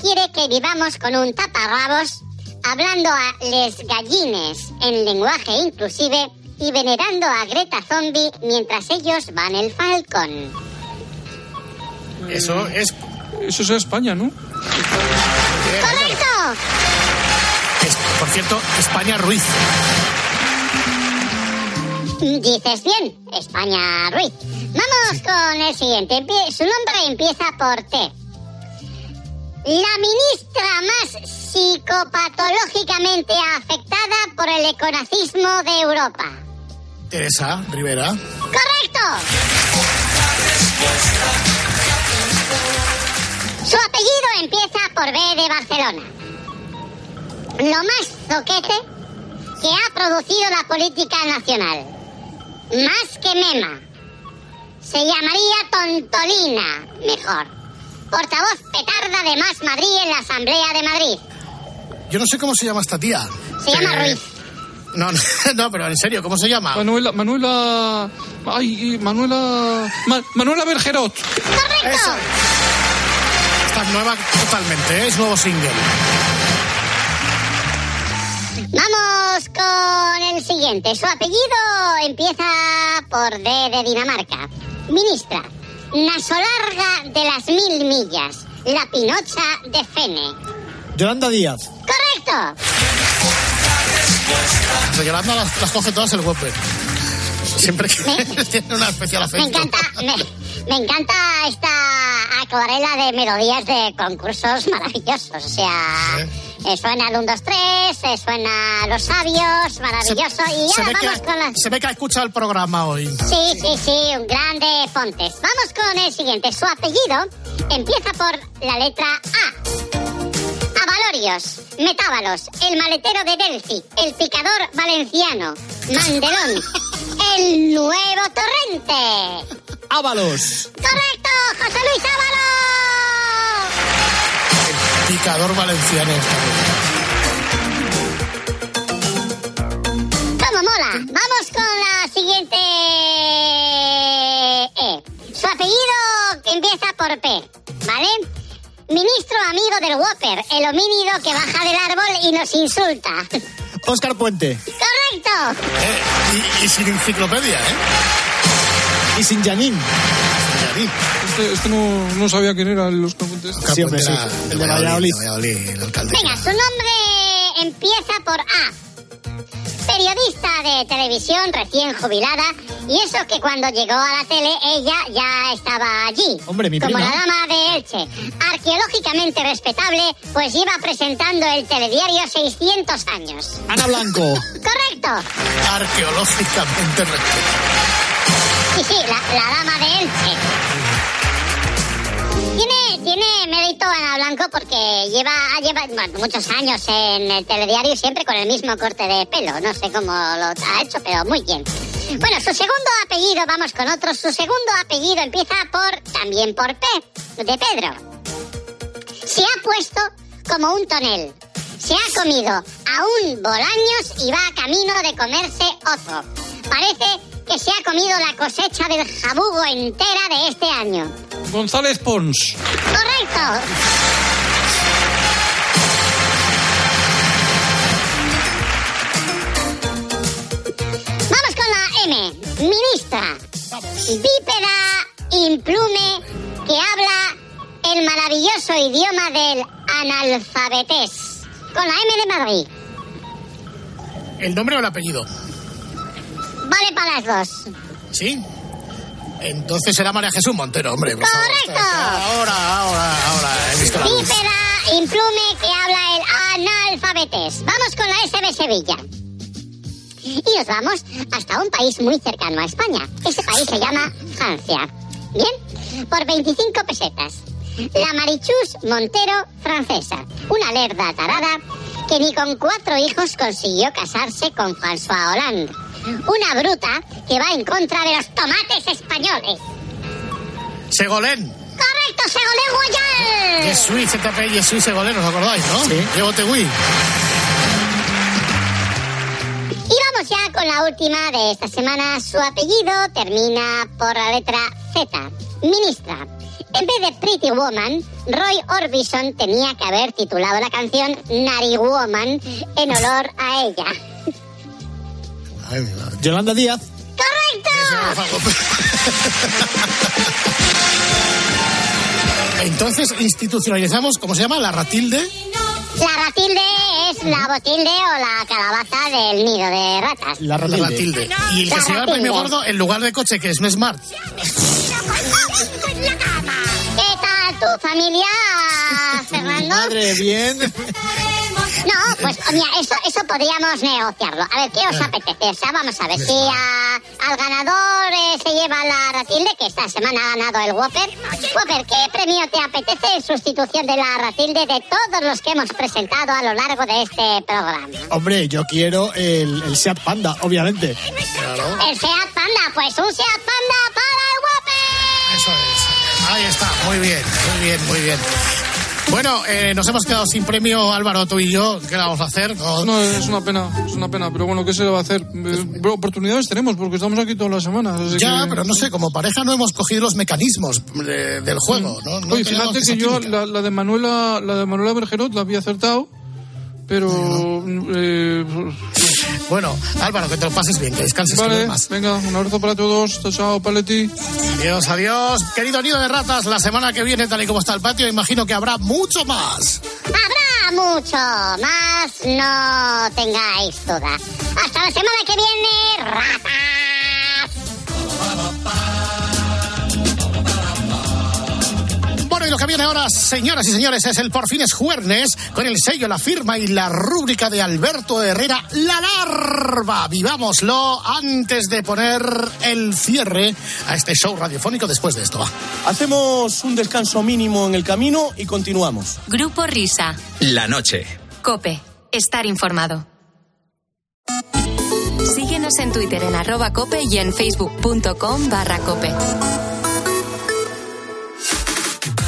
Speaker 22: quiere que vivamos con un taparrabos, hablando a les gallines en lenguaje inclusive y venerando a Greta Zombie mientras ellos van el falcón.
Speaker 15: Eso es...
Speaker 23: Eso es España, ¿no?
Speaker 22: ¡Correcto!
Speaker 15: es- por cierto, España Ruiz.
Speaker 22: Dices bien, España Ruiz. Vamos con el siguiente. Su nombre empieza por T. La ministra más psicopatológicamente afectada por el econazismo de Europa.
Speaker 15: Teresa Rivera.
Speaker 22: ¡Correcto! Su apellido empieza por B de Barcelona. Lo más zoquete que ha producido la política nacional. Más que mema. Se llamaría Tontolina, mejor. Portavoz petarda de Más Madrid en la Asamblea de Madrid.
Speaker 15: Yo no sé cómo se llama esta tía.
Speaker 22: Se llama
Speaker 15: Eh,
Speaker 22: Ruiz.
Speaker 15: No, no, no, pero en serio, ¿cómo se llama?
Speaker 23: Manuela, Manuela... Ay, Manuela... Ma- Manuela Bergerot.
Speaker 22: ¡Correcto!
Speaker 15: Es nueva totalmente, ¿eh? es nuevo single.
Speaker 22: Vamos con el siguiente. Su apellido empieza por D de Dinamarca. Ministra, nasolarga de las mil millas. La pinocha de Fene.
Speaker 17: Yolanda Díaz.
Speaker 22: ¡Correcto!
Speaker 15: Yolanda las, las coge todas el Whopper. Siempre que tiene una especial
Speaker 22: Me
Speaker 15: afecto.
Speaker 22: encanta, me, me encanta esta acuarela de melodías de concursos maravillosos. O sea, eh, suena el 1, 2, 3, eh, suena Los Sabios, maravilloso. y
Speaker 15: Se
Speaker 22: ahora
Speaker 15: que,
Speaker 22: vamos con la...
Speaker 15: se ve que ha escuchado el programa hoy.
Speaker 22: Sí, sí, sí, un grande Fontes. Vamos con el siguiente. Su apellido empieza por la letra A. Avalorios, Metábalos, el maletero de Delphi, el picador valenciano, Mandelón, el nuevo torrente.
Speaker 17: Ábalos.
Speaker 22: ¡Correcto! ¡José Luis Ábalos!
Speaker 15: Picador valenciano.
Speaker 22: ¡Cómo mola! Vamos con la siguiente. E. Su apellido empieza por P, ¿vale? Ministro amigo del Whopper, el homínido que baja del árbol y nos insulta.
Speaker 17: Óscar Puente.
Speaker 22: ¡Correcto!
Speaker 15: Y, y sin enciclopedia, ¿eh?
Speaker 17: Y sin Janine.
Speaker 23: Este, este no, no sabía quién era.
Speaker 17: Sí, hombre, sí. El de Valladolid.
Speaker 15: el alcalde.
Speaker 22: Venga, su nombre empieza por A. Periodista de televisión recién jubilada y eso que cuando llegó a la tele ella ya estaba allí.
Speaker 17: Hombre, mi
Speaker 22: Como
Speaker 17: prima.
Speaker 22: la dama de Elche. Arqueológicamente respetable, pues lleva presentando el telediario 600 años.
Speaker 17: Ana Blanco.
Speaker 22: Correcto.
Speaker 15: Arqueológicamente
Speaker 22: Sí, sí, la, dama de Elche. Tiene, tiene mérito Ana Blanco porque lleva, lleva bueno, muchos años en el telediario siempre con el mismo corte de pelo. No sé cómo lo ha hecho, pero muy bien. Bueno, su segundo apellido, vamos con otro. Su segundo apellido empieza por, también por P, de Pedro. Se ha puesto como un tonel. Se ha comido a un bolaños y va camino de comerse otro. Parece que se ha comido la cosecha del jabugo entera de este año.
Speaker 23: González Pons.
Speaker 22: ¡Correcto! Vamos con la M. Ministra. Bípeda implume que habla el maravilloso idioma del analfabetés. Con la M de Madrid.
Speaker 15: ¿El nombre o el apellido?
Speaker 22: Vale para las dos.
Speaker 15: ¿Sí? Entonces será María Jesús Montero, hombre. por favor.
Speaker 22: ¡Correcto!
Speaker 15: Ahora, ahora, ahora. He visto la luz.
Speaker 22: Bípeda implume que habla el analfabetés. Vamos con la S de Sevilla. Y nos vamos hasta un país muy cercano a España. Ese país se llama Francia. Bien, por 25 pesetas. La Marichus Montero francesa. Una lerda tarada que ni con cuatro hijos consiguió casarse con François Hollande. Una bruta que va en contra de los tomates españoles.
Speaker 15: Segolén.
Speaker 22: Correcto, Segolén Royal.
Speaker 15: Yesui, ZP, Yesui, Segolén, ¿os acordáis, no?
Speaker 17: Sí.
Speaker 15: Diego Tegui.
Speaker 22: Y vamos ya con la última de esta semana. Su apellido termina por la letra Z. Ministra. En vez de Pretty Woman, Roy Orbison tenía que haber titulado la canción Nari Woman en honor a ella.
Speaker 17: Yolanda Díaz.
Speaker 22: ¡Correcto!
Speaker 15: Entonces institucionalizamos, ¿cómo se llama? La ratilde.
Speaker 22: La ratilde es la botilde o la calabaza del nido de ratas.
Speaker 17: La
Speaker 15: La
Speaker 17: ratilde.
Speaker 15: Y el que
Speaker 22: La
Speaker 15: se lleva el premio gordo en lugar de coche, que es un Smart.
Speaker 22: ¿Qué tal tu familia, Fernando?
Speaker 17: Madre, bien.
Speaker 22: No, pues mira, eso, eso podríamos negociarlo. A ver, ¿qué os apetece? O sea, vamos a ver, si a- al ganador eh, se lleva la ratilde, que esta semana ha ganado el Whopper. Whopper, ¿qué premio te apetece en sustitución de la ratilde de todos los que hemos presentado a lo largo de este programa?
Speaker 17: Hombre, yo quiero el, el Seat Panda, obviamente.
Speaker 22: El Seat Panda, pues un Seat Panda para el Whopper.
Speaker 15: Eso es. Ahí está, muy bien, muy bien, muy bien. Bueno, eh, nos hemos quedado sin premio, Álvaro, tú y yo. ¿Qué vamos a hacer? No,
Speaker 23: No, es una pena, es una pena, pero bueno, ¿qué se le va a hacer? Eh, oportunidades tenemos, porque estamos aquí todas las semanas. así
Speaker 15: Ya,
Speaker 23: que-
Speaker 15: pero no sé, como pareja no hemos cogido los mecanismos de- del juego, ¿no? No
Speaker 23: Oye, fíjate que yo la de Manuela, la de Manuela Bergerot la había acertado, pero eh,
Speaker 15: Bueno, Álvaro, que te lo pases bien, que descanses
Speaker 23: vale,
Speaker 15: más.
Speaker 23: venga, un abrazo para todos, chao, chao, Paletti.
Speaker 15: Adiós, adiós. Querido nido de ratas, la semana que viene, tal y como está el patio, imagino que habrá mucho más.
Speaker 22: Habrá mucho más, no tengáis duda. Hasta la semana que viene, ratas.
Speaker 15: Bueno, y lo que viene ahora, señoras y señores, es el Por fin es Juernes, con el sello, la firma y la rúbrica de Alberto Herrera, La Larva. Vivámoslo antes de poner el cierre a este show radiofónico después de esto. Va.
Speaker 24: Hacemos un descanso mínimo en el camino y continuamos.
Speaker 3: Grupo Risa.
Speaker 2: La noche.
Speaker 3: Cope. Estar informado. Síguenos en Twitter en arroba cope y en facebook.com barra cope.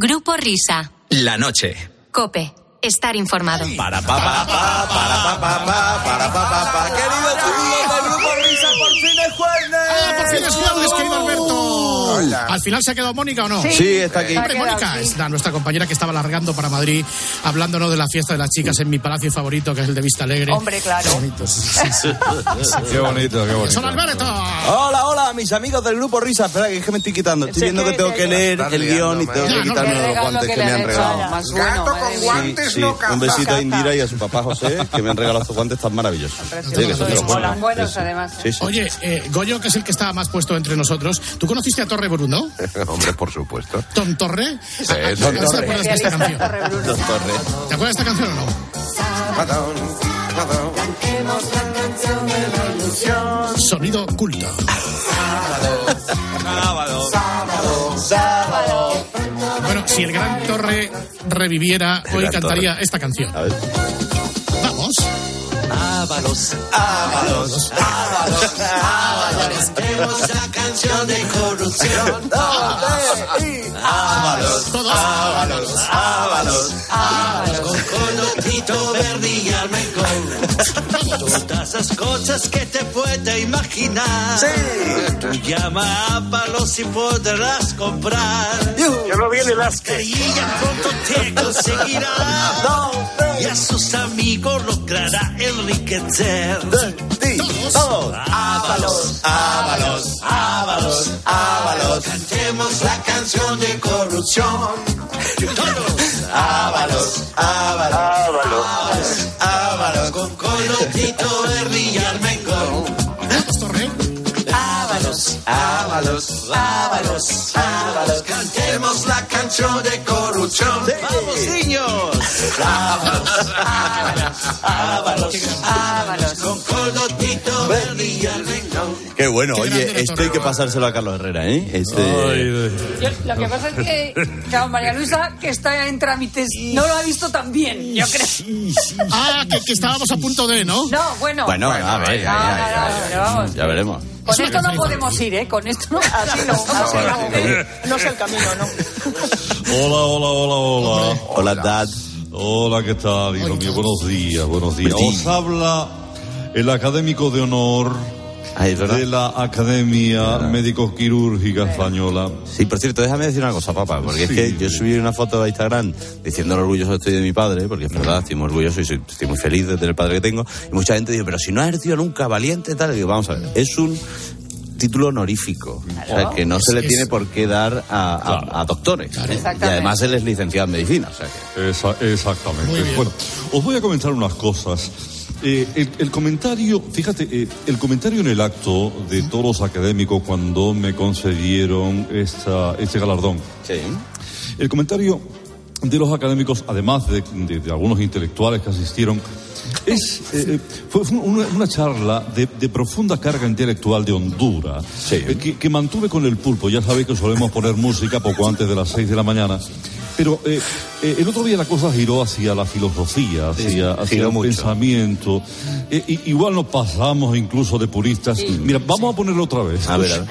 Speaker 3: Grupo Risa.
Speaker 2: La noche.
Speaker 3: Cope. Estar informado.
Speaker 21: Para pa pa pa para pa pa pa para pa pa pa amigos del grupo Risa por fin es jueves.
Speaker 15: ¡Ah, por fin es jueves, querido Alberto! ¿Al final se ha quedado Mónica o no?
Speaker 21: Sí. Sí, está aquí.
Speaker 15: Hombre, Mónica
Speaker 21: sí.
Speaker 15: es la, nuestra compañera que estaba largando para Madrid, hablándonos de la fiesta de las chicas en mi palacio favorito, que es el de Vista Alegre.
Speaker 25: Hombre, claro.
Speaker 15: Qué bonito, sí, sí, sí.
Speaker 26: Qué bonito, qué bonito.
Speaker 15: ¡Son Alberto!
Speaker 21: Hola, hola, mis amigos del grupo Risa. Espera, que es que me estoy quitando. Estoy viendo
Speaker 25: que
Speaker 21: tengo
Speaker 25: te
Speaker 21: que leer el guion y tengo que quitarme los guantes
Speaker 25: que
Speaker 21: me han regalado.
Speaker 25: Gato con mía. guantes
Speaker 21: Sí,
Speaker 25: no.
Speaker 21: Un besito a. Indira y a su papá José, que me han regalado estos guantes tan maravillosos. Sí, que son de los buenos.
Speaker 25: además.
Speaker 21: Sí.
Speaker 15: Oye, eh, Goyo, que es el que está más puesto entre nosotros, ¿tú conociste a Torre Bruno?
Speaker 27: Hombre, por supuesto.
Speaker 15: ¿Ton Torre?
Speaker 27: Sí,
Speaker 15: ¿A- a-
Speaker 27: sí.
Speaker 15: a- ¿Te acuerdas de esta canción?
Speaker 21: Doctor Re.
Speaker 15: ¿Te acuerdas de esta canción o no? Sonido culto.
Speaker 21: Sábado, sábado, sábado.
Speaker 15: Bueno, si el gran Torre reviviera, hoy cantaría
Speaker 21: Torre.
Speaker 15: esta canción.
Speaker 21: A ver.
Speaker 15: Vamos.
Speaker 21: Ábalos, ábalos, ábalos, ábalos. Cantemos la canción de corrupción. Ábalos, ábalos, ábalos, ábalos. Con Colotito Verde y. Todas las cosas que te puedes imaginar. Tú llama a Ábalos y podrás comprar.
Speaker 27: Ya no viene las
Speaker 21: que. Y ella pronto te conseguirá. Y a sus amigos logrará enriquecer. Todos. Ábalos, ábalos, ábalos, ábalos. Cantemos la canción de corrupción. Todos. Ábalos, ábalos, ábalos, ábalos. Con Colotito Verde Ábalos,
Speaker 28: Ábalos, Ábalos, cantemos la canción de corrupción. ¡Vamos, niños! Ábalos, Ábalos, Ábalos, Ábalos, con el rincón.
Speaker 21: Qué bueno,
Speaker 28: Qué
Speaker 21: oye, esto hay que pasárselo a Carlos Herrera, ¿eh? Este...
Speaker 25: Yo- lo que pasa es que, claro, María Luisa, que está en trámites, no lo ha visto tan bien, yo creo.
Speaker 15: Ah, que, que estábamos a punto de, ¿no?
Speaker 25: No, bueno.
Speaker 21: Bueno, a ver, ya, ya,
Speaker 25: vamos.
Speaker 21: ya veremos.
Speaker 25: Con esto no podemos ir, ¿eh? Con esto no. Así no. así no.
Speaker 29: No es el camino, ¿no?
Speaker 26: Hola, hola, hola, hola.
Speaker 21: Hola, Dad.
Speaker 26: Hola, ¿qué tal, hijo mío? Buenos días, buenos días. Os habla el académico de honor de la Academia Médico-Quirúrgica Española.
Speaker 21: Sí, por cierto, déjame decir una cosa, papá, porque
Speaker 26: Sí.
Speaker 21: es que yo subí una foto a Instagram diciendo lo orgulloso que estoy de mi padre, porque es verdad, estoy muy orgulloso y soy- estoy muy feliz de tener el padre que tengo. Y mucha gente dice, pero si no has ejercido nunca, valiente, tal. Y digo, vamos a ver, es un título honorífico, o sea, que no se le
Speaker 26: Es-
Speaker 21: tiene por qué dar a, a- a doctores. ¿eh? Y además él es licenciado en medicina, o sea que...
Speaker 26: Esa- exactamente. Bueno, os voy a comentar unas cosas. Eh, el, el comentario, fíjate, eh, el comentario en el acto de todos los académicos cuando me concedieron esta, este galardón. El comentario de los académicos, además de, de- de algunos intelectuales que asistieron, es, eh, fue, fue una, una charla de, de profunda carga intelectual de Honduras, eh, que, que mantuve con el pulpo. Ya sabéis que solemos poner música poco antes de las seis de la mañana. Pero eh, eh, el otro día la cosa giró hacia la filosofía,
Speaker 21: Sí,
Speaker 26: hacia, el
Speaker 21: mucho.
Speaker 26: pensamiento. Eh, igual nos pasamos incluso de puristas. Mira, vamos a ponerlo otra vez.
Speaker 21: A ver, a ver.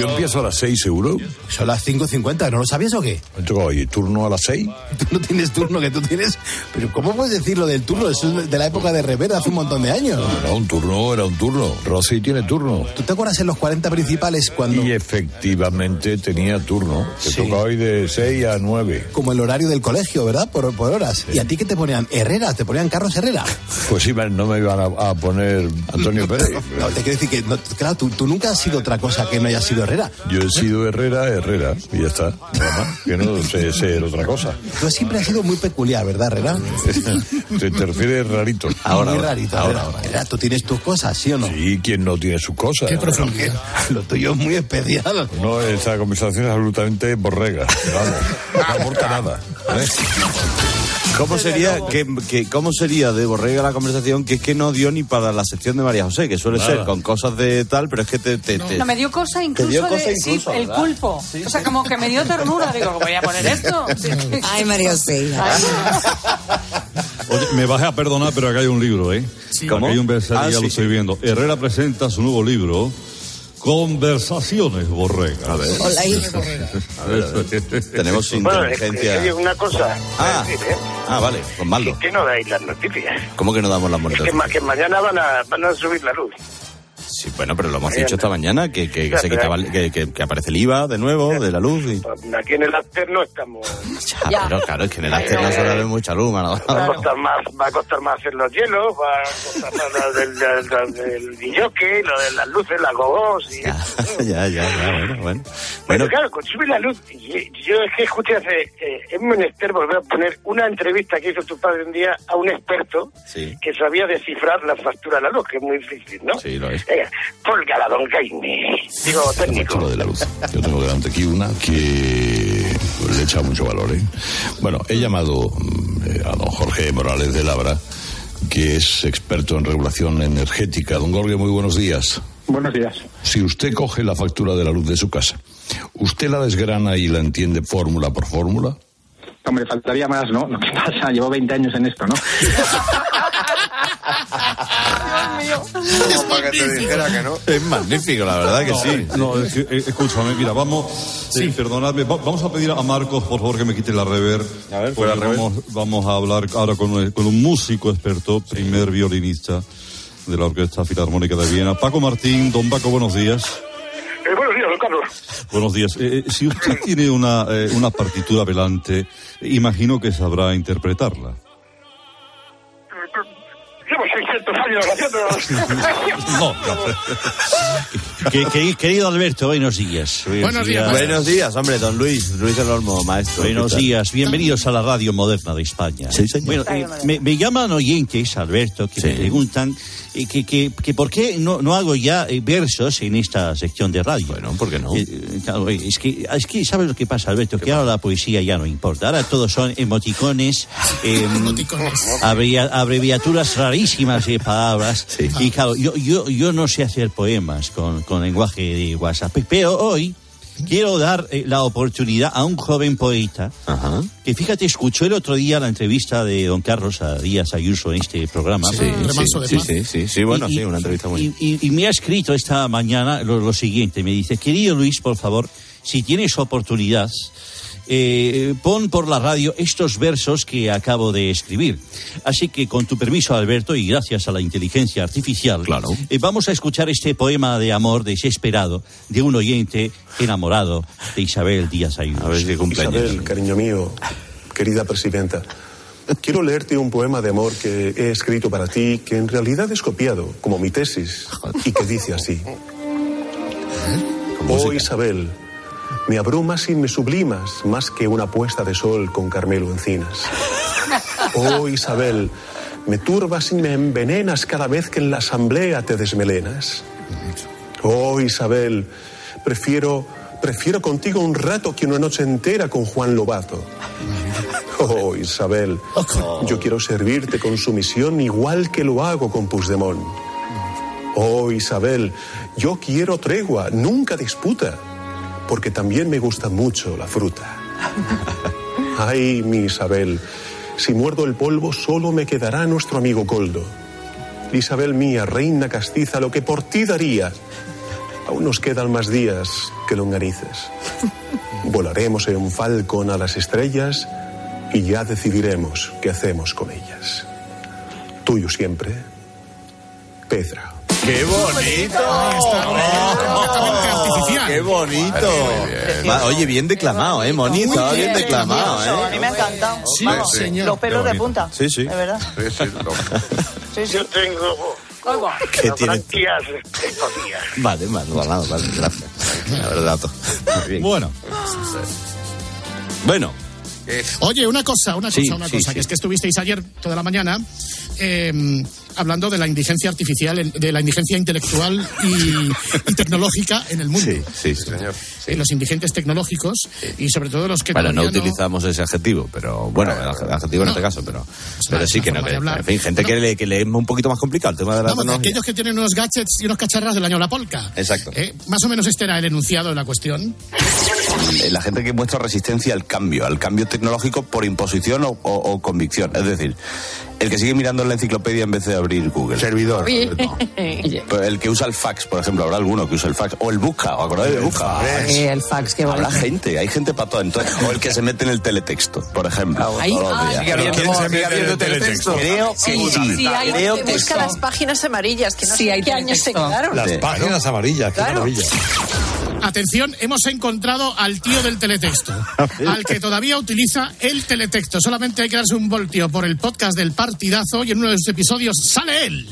Speaker 30: Yo empiezo a las 6, seguro.
Speaker 2: Son las 5.50, ¿no lo sabías o qué?
Speaker 30: Hoy turno a las 6.
Speaker 2: Tú no tienes turno, que tú tienes... Pero ¿cómo puedes decir lo del turno? Eso es de la época de Rivera, hace un montón de años.
Speaker 30: Era un turno, era un turno. Rossi tiene turno.
Speaker 2: ¿Tú te acuerdas en los 40 principales cuando...
Speaker 30: Y efectivamente tenía turno. Te
Speaker 2: Sí.
Speaker 30: toca hoy de 6 a 9.
Speaker 2: Como el horario del colegio, ¿verdad? Por, por horas. ¿Y a ti qué te ponían? Herrera, te ponían Carlos Herrera.
Speaker 30: Pues sí, no me iban a, a poner Antonio Pérez.
Speaker 2: No, te quiero decir que, no, claro, tú, tú nunca has sido otra cosa que no hayas sido Herrera.
Speaker 30: Yo he sido Herrera, Herrera, y ya está. Que no sé ser otra cosa.
Speaker 2: Tú siempre has sido muy peculiar, ¿verdad, Herrera?
Speaker 30: ¿Te, te refieres rarito?
Speaker 2: muy rarito. Herrera. Herrera, tú tienes tus cosas, ¿sí o no?
Speaker 30: Sí, ¿quién no tiene sus cosas?
Speaker 2: Qué profundidad. Lo tuyo es muy especial.
Speaker 30: No, esta conversación es absolutamente borrega. Vamos, no aporta nada. ¿eh?
Speaker 21: ¿Cómo sería, que, que- ¿Cómo sería de Borrega la conversación que es que no dio ni para la sección de María José, que suele
Speaker 30: Nada.
Speaker 21: ser con cosas de tal, pero es que te... te- te-
Speaker 25: No, me dio cosa incluso
Speaker 21: dio
Speaker 25: de.
Speaker 21: incluso,
Speaker 25: sí, el pulpo. o sea, como que me dio ternura. Digo, voy a poner esto.
Speaker 9: Ay, María José.
Speaker 26: Oye, me bajé a perdonar, pero acá hay un libro, ¿eh?
Speaker 21: ¿Cómo?
Speaker 26: Acá hay un bestseller,
Speaker 21: Ah,
Speaker 26: ya
Speaker 21: sí,
Speaker 26: lo estoy viendo. Herrera presenta su nuevo libro, Conversaciones Borrega. A ver.
Speaker 9: Hola, hijo.
Speaker 21: Tenemos
Speaker 27: Bueno, es que,
Speaker 21: inteligencia...
Speaker 27: una cosa.
Speaker 21: Ah.
Speaker 27: es decir, ¿eh?
Speaker 21: Ah, vale, con Maldo.
Speaker 27: que no dais las noticias.
Speaker 21: ¿Cómo que no damos las
Speaker 27: Es
Speaker 21: monedas?
Speaker 27: que, ma- que mañana van a, van a subir la luz.
Speaker 21: Sí, bueno, pero lo hemos
Speaker 27: Mañana.
Speaker 21: dicho esta mañana, que, que, que se
Speaker 27: Ya,
Speaker 21: quitaba, que, que- que aparece el IVA de nuevo, de la luz. Y...
Speaker 27: Aquí en el Aster no estamos.
Speaker 21: Ya, pero claro, es que en el Aster no suele haber mucha luz, mano.
Speaker 27: Va a costar más, va a costar más hacer los hielos, va a costar más lo del, del, del, del guilloque, lo de las luces, las gogos y
Speaker 21: ya, ya, ya, bueno, bueno.
Speaker 27: Bueno,
Speaker 21: Bueno,
Speaker 27: claro, con sube la luz. Yo es que escuché hace. Eh, es menester volver a poner una entrevista que hizo tu padre un día a un experto
Speaker 21: sí,
Speaker 27: que sabía descifrar la factura de la luz, que es muy difícil, ¿no?
Speaker 21: sí, lo es.
Speaker 27: Venga, Polga, don Jaime. Digo, técnico.
Speaker 30: De la luz. Yo tengo delante aquí una que le echa mucho valor. ¿eh? Bueno, he llamado mm, eh, a don Jorge Morales de Labra, que es experto en regulación energética. Don Jorge, muy buenos días.
Speaker 31: Buenos días.
Speaker 30: Si usted coge la factura de la luz de su casa, ¿usted la desgrana y la entiende fórmula por fórmula?
Speaker 31: Hombre, faltaría más, ¿no? Lo que pasa, llevo 20 años en esto, ¿no?
Speaker 21: Es
Speaker 27: para que te dijera que no.
Speaker 21: Es magnífico, la verdad que
Speaker 26: No,
Speaker 21: sí.
Speaker 26: No, es que, eh, escúchame, mira, vamos, eh, perdonadme, va- vamos a pedir a Marcos, por favor, que me quite la rever. A ver,
Speaker 21: fuera rever.
Speaker 26: vamos, vamos a hablar ahora con, un- con un músico experto, primer violinista de la Orquesta Filarmónica de Viena. Paco Martín, don Paco, buenos días.
Speaker 27: Eh, buenos días, don Carlos.
Speaker 26: Buenos días. Eh, eh, si usted tiene una, eh, una partitura velante, imagino que sabrá interpretarla.
Speaker 27: Llevo 600 años años haciéndolos.
Speaker 28: No, Que- que- querido Alberto, buenos días.
Speaker 21: Buenos días, hombre, don Luis, Luis del Olmo, maestro.
Speaker 28: Buenos días, bienvenidos a la radio moderna de España.
Speaker 21: Sí, señor.
Speaker 28: Bueno, eh, me, me llaman oyentes, Alberto, que me preguntan eh, que, que, que por qué no, no hago ya eh, versos en esta sección de radio. Bueno,
Speaker 21: ¿por qué no?
Speaker 28: es, que, es que, ¿sabes lo que pasa, Alberto? Que ahora la poesía ya no importa. Ahora todos son emoticones, eh, abrevia- abreviaturas rarísimas palabras. Y claro, yo, yo, yo no sé hacer poemas con, con lenguaje de WhatsApp, pero hoy quiero dar eh, la oportunidad a un joven poeta que, fíjate, escuchó el otro día la entrevista de don Carlos a Díaz Ayuso en este programa.
Speaker 21: Sí, sí, sí, sí, sí, sí, bueno,
Speaker 28: Y-
Speaker 21: sí, una entrevista muy...
Speaker 28: y, y- y me ha escrito esta mañana lo, lo siguiente, me dice, querido Luis, por favor, si tienes oportunidad, eh, pon por la radio estos versos que acabo de escribir. Así que con tu permiso, Alberto, y gracias a la inteligencia artificial, eh, vamos a escuchar este poema de amor desesperado de un oyente enamorado de Isabel Díaz Ayuso. A ver si
Speaker 13: Isabel, cariño mío, querida presidenta, quiero leerte un poema de amor que he escrito para ti, que en realidad es copiado, como mi tesis, y que dice así. Oh Isabel, me abrumas y me sublimas más que una puesta de sol con Carmelo Encinas. Oh Isabel, me turbas y me envenenas cada vez que en la asamblea te desmelenas. Oh Isabel, prefiero, prefiero contigo un rato que una noche entera con Juan Lobato. Oh Isabel, yo quiero servirte con sumisión igual que lo hago con Puigdemont. Oh Isabel, yo quiero tregua, nunca disputa, porque también me gusta mucho la fruta. Ay, mi Isabel, si muerdo el polvo solo me quedará nuestro amigo Coldo. Isabel mía, reina castiza, lo que por ti daría. Aún nos quedan más días que longanices. Volaremos en un falcón a las estrellas y ya decidiremos qué hacemos con ellas. Tuyo siempre, Pedra.
Speaker 21: ¡Qué bonito!
Speaker 15: artificial.
Speaker 21: ¡Qué bonito! Va, Oye, bien declamado, ¿eh? Bonito,
Speaker 32: Muy
Speaker 21: bien
Speaker 32: bien,
Speaker 21: declamado,
Speaker 32: precioso. A
Speaker 21: ¿eh?
Speaker 32: mí me ha encantado.
Speaker 21: Sí,
Speaker 32: Vamos,
Speaker 21: sí.
Speaker 32: Los
Speaker 21: Qué
Speaker 32: pelos de punta.
Speaker 21: Sí, sí.
Speaker 32: De verdad.
Speaker 27: Yo tengo
Speaker 21: ¿Qué
Speaker 27: las
Speaker 21: tiene?
Speaker 27: branquias escocías.
Speaker 21: Vale, vale, vale, vale, gracias. La verdad. Muy bien.
Speaker 28: Bueno.
Speaker 21: Bueno.
Speaker 15: Oye, una cosa, una cosa,
Speaker 21: Sí,
Speaker 15: una
Speaker 21: sí,
Speaker 15: cosa,
Speaker 21: sí.
Speaker 15: que es que estuvisteis ayer toda la mañana eh, hablando de la indigencia artificial, de la indigencia intelectual y, y tecnológica en el mundo.
Speaker 21: Sí, sí, señor.
Speaker 15: Eh, los indigentes tecnológicos y sobre todo los que
Speaker 21: Bueno, no utilizamos ese adjetivo, pero bueno, el adje- adjetivo en este caso, pero, pero sí que no. Que, en fin, gente que, le, que le es un poquito más complicado el tema de la
Speaker 15: Vamos, aquellos que tienen unos gadgets y unos cacharras del año la polca.
Speaker 21: Exacto.
Speaker 15: Eh, más o menos este era el enunciado de la cuestión.
Speaker 21: Eh, La gente que muestra resistencia al cambio, al cambio tecnológico por imposición o, o- o convicción. Es decir, el que sigue mirando en la enciclopedia en vez de abrir Google. Servidor. Pero El que usa el fax, por ejemplo, habrá alguno que usa el fax. O el busca, ¿os acordáis del busca?
Speaker 32: Eh, el fax, qué
Speaker 21: Habrá
Speaker 32: bonito.
Speaker 21: gente, hay gente para todo. Entonces, o el que se mete en el teletexto, por ejemplo.
Speaker 32: Ahí- ah,
Speaker 21: días.
Speaker 32: sigue habiendo-
Speaker 21: ¿Quién se
Speaker 32: sigue
Speaker 21: mete en
Speaker 32: habiendo
Speaker 21: el teletexto? Creo que
Speaker 32: sí,
Speaker 21: sí.
Speaker 32: hay
Speaker 21: Creo
Speaker 32: que
Speaker 21: que
Speaker 32: busca las páginas amarillas, que no Sí, sé hay qué años se quedaron.
Speaker 26: Las páginas amarillas, qué
Speaker 32: Claro.
Speaker 26: maravilla.
Speaker 15: Atención, hemos encontrado al tío del teletexto, al que todavía utiliza el teletexto. Solamente hay que darse un voltio por el podcast del partidazo y en uno de sus episodios sale él.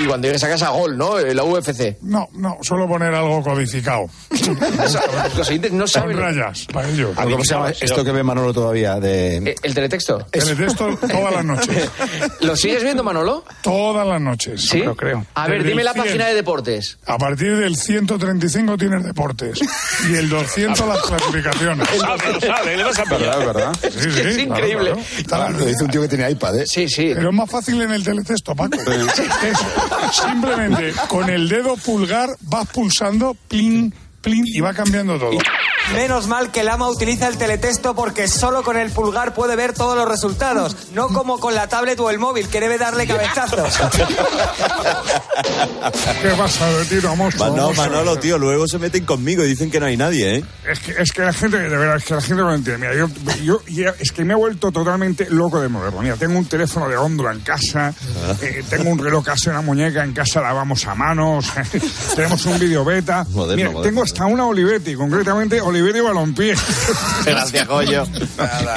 Speaker 29: Y cuando llegues a casa, gol, ¿no? Eh, La UFC.
Speaker 33: No, no, solo poner algo codificado.
Speaker 29: Los oyentes no
Speaker 33: Con
Speaker 29: saben.
Speaker 33: rayas, para ellos.
Speaker 29: ¿Cómo se llama
Speaker 33: esto
Speaker 29: que ve Manolo todavía? De... ¿El teletexto?
Speaker 33: Teletexto todas las noches.
Speaker 29: ¿Lo sigues viendo, Manolo?
Speaker 33: Todas las noches.
Speaker 29: ¿Sí?
Speaker 33: Lo creo.
Speaker 29: A ver,
Speaker 33: Desde
Speaker 29: dime
Speaker 33: el
Speaker 29: la
Speaker 33: 100.
Speaker 29: página de deportes.
Speaker 33: A partir del 135 tienes deportes. Y el 200 las clasificaciones.
Speaker 29: Sabe, sabe, le vas a.
Speaker 33: ¿Verdad, verdad? Sí, sí,
Speaker 29: Es
Speaker 33: claro,
Speaker 29: increíble.
Speaker 33: claro.
Speaker 29: Lo dice un tío que tiene iPad, ¿eh? Sí, sí.
Speaker 33: Pero es más fácil en el teletexto, Paco. Es simplemente con el dedo pulgar vas pulsando, plin, plin, y va cambiando todo.
Speaker 34: Menos mal que Lama utiliza el teletexto porque solo con el pulgar puede ver todos los resultados, no como con la tablet o el móvil que debe darle cabezazos.
Speaker 33: ¿Qué pasa
Speaker 21: No,
Speaker 33: Vamos ver.
Speaker 21: Manolo, tío, luego se meten conmigo y dicen que no hay nadie, ¿eh?
Speaker 33: Es que, es que la gente, de verdad, es que la gente no lo entiende. Mira, yo, yo ya- es que me he vuelto totalmente loco de moderno. Mira, tengo un teléfono de góndola en casa, eh, tengo un reloj casi una muñeca en casa, lavamos a manos, tenemos un vídeo beta.
Speaker 21: Moderno,
Speaker 33: Mira,
Speaker 21: moderno,
Speaker 33: tengo
Speaker 21: moderno.
Speaker 33: hasta una Olivetti, concretamente Olivetti Balompié.
Speaker 21: Gracias, coño.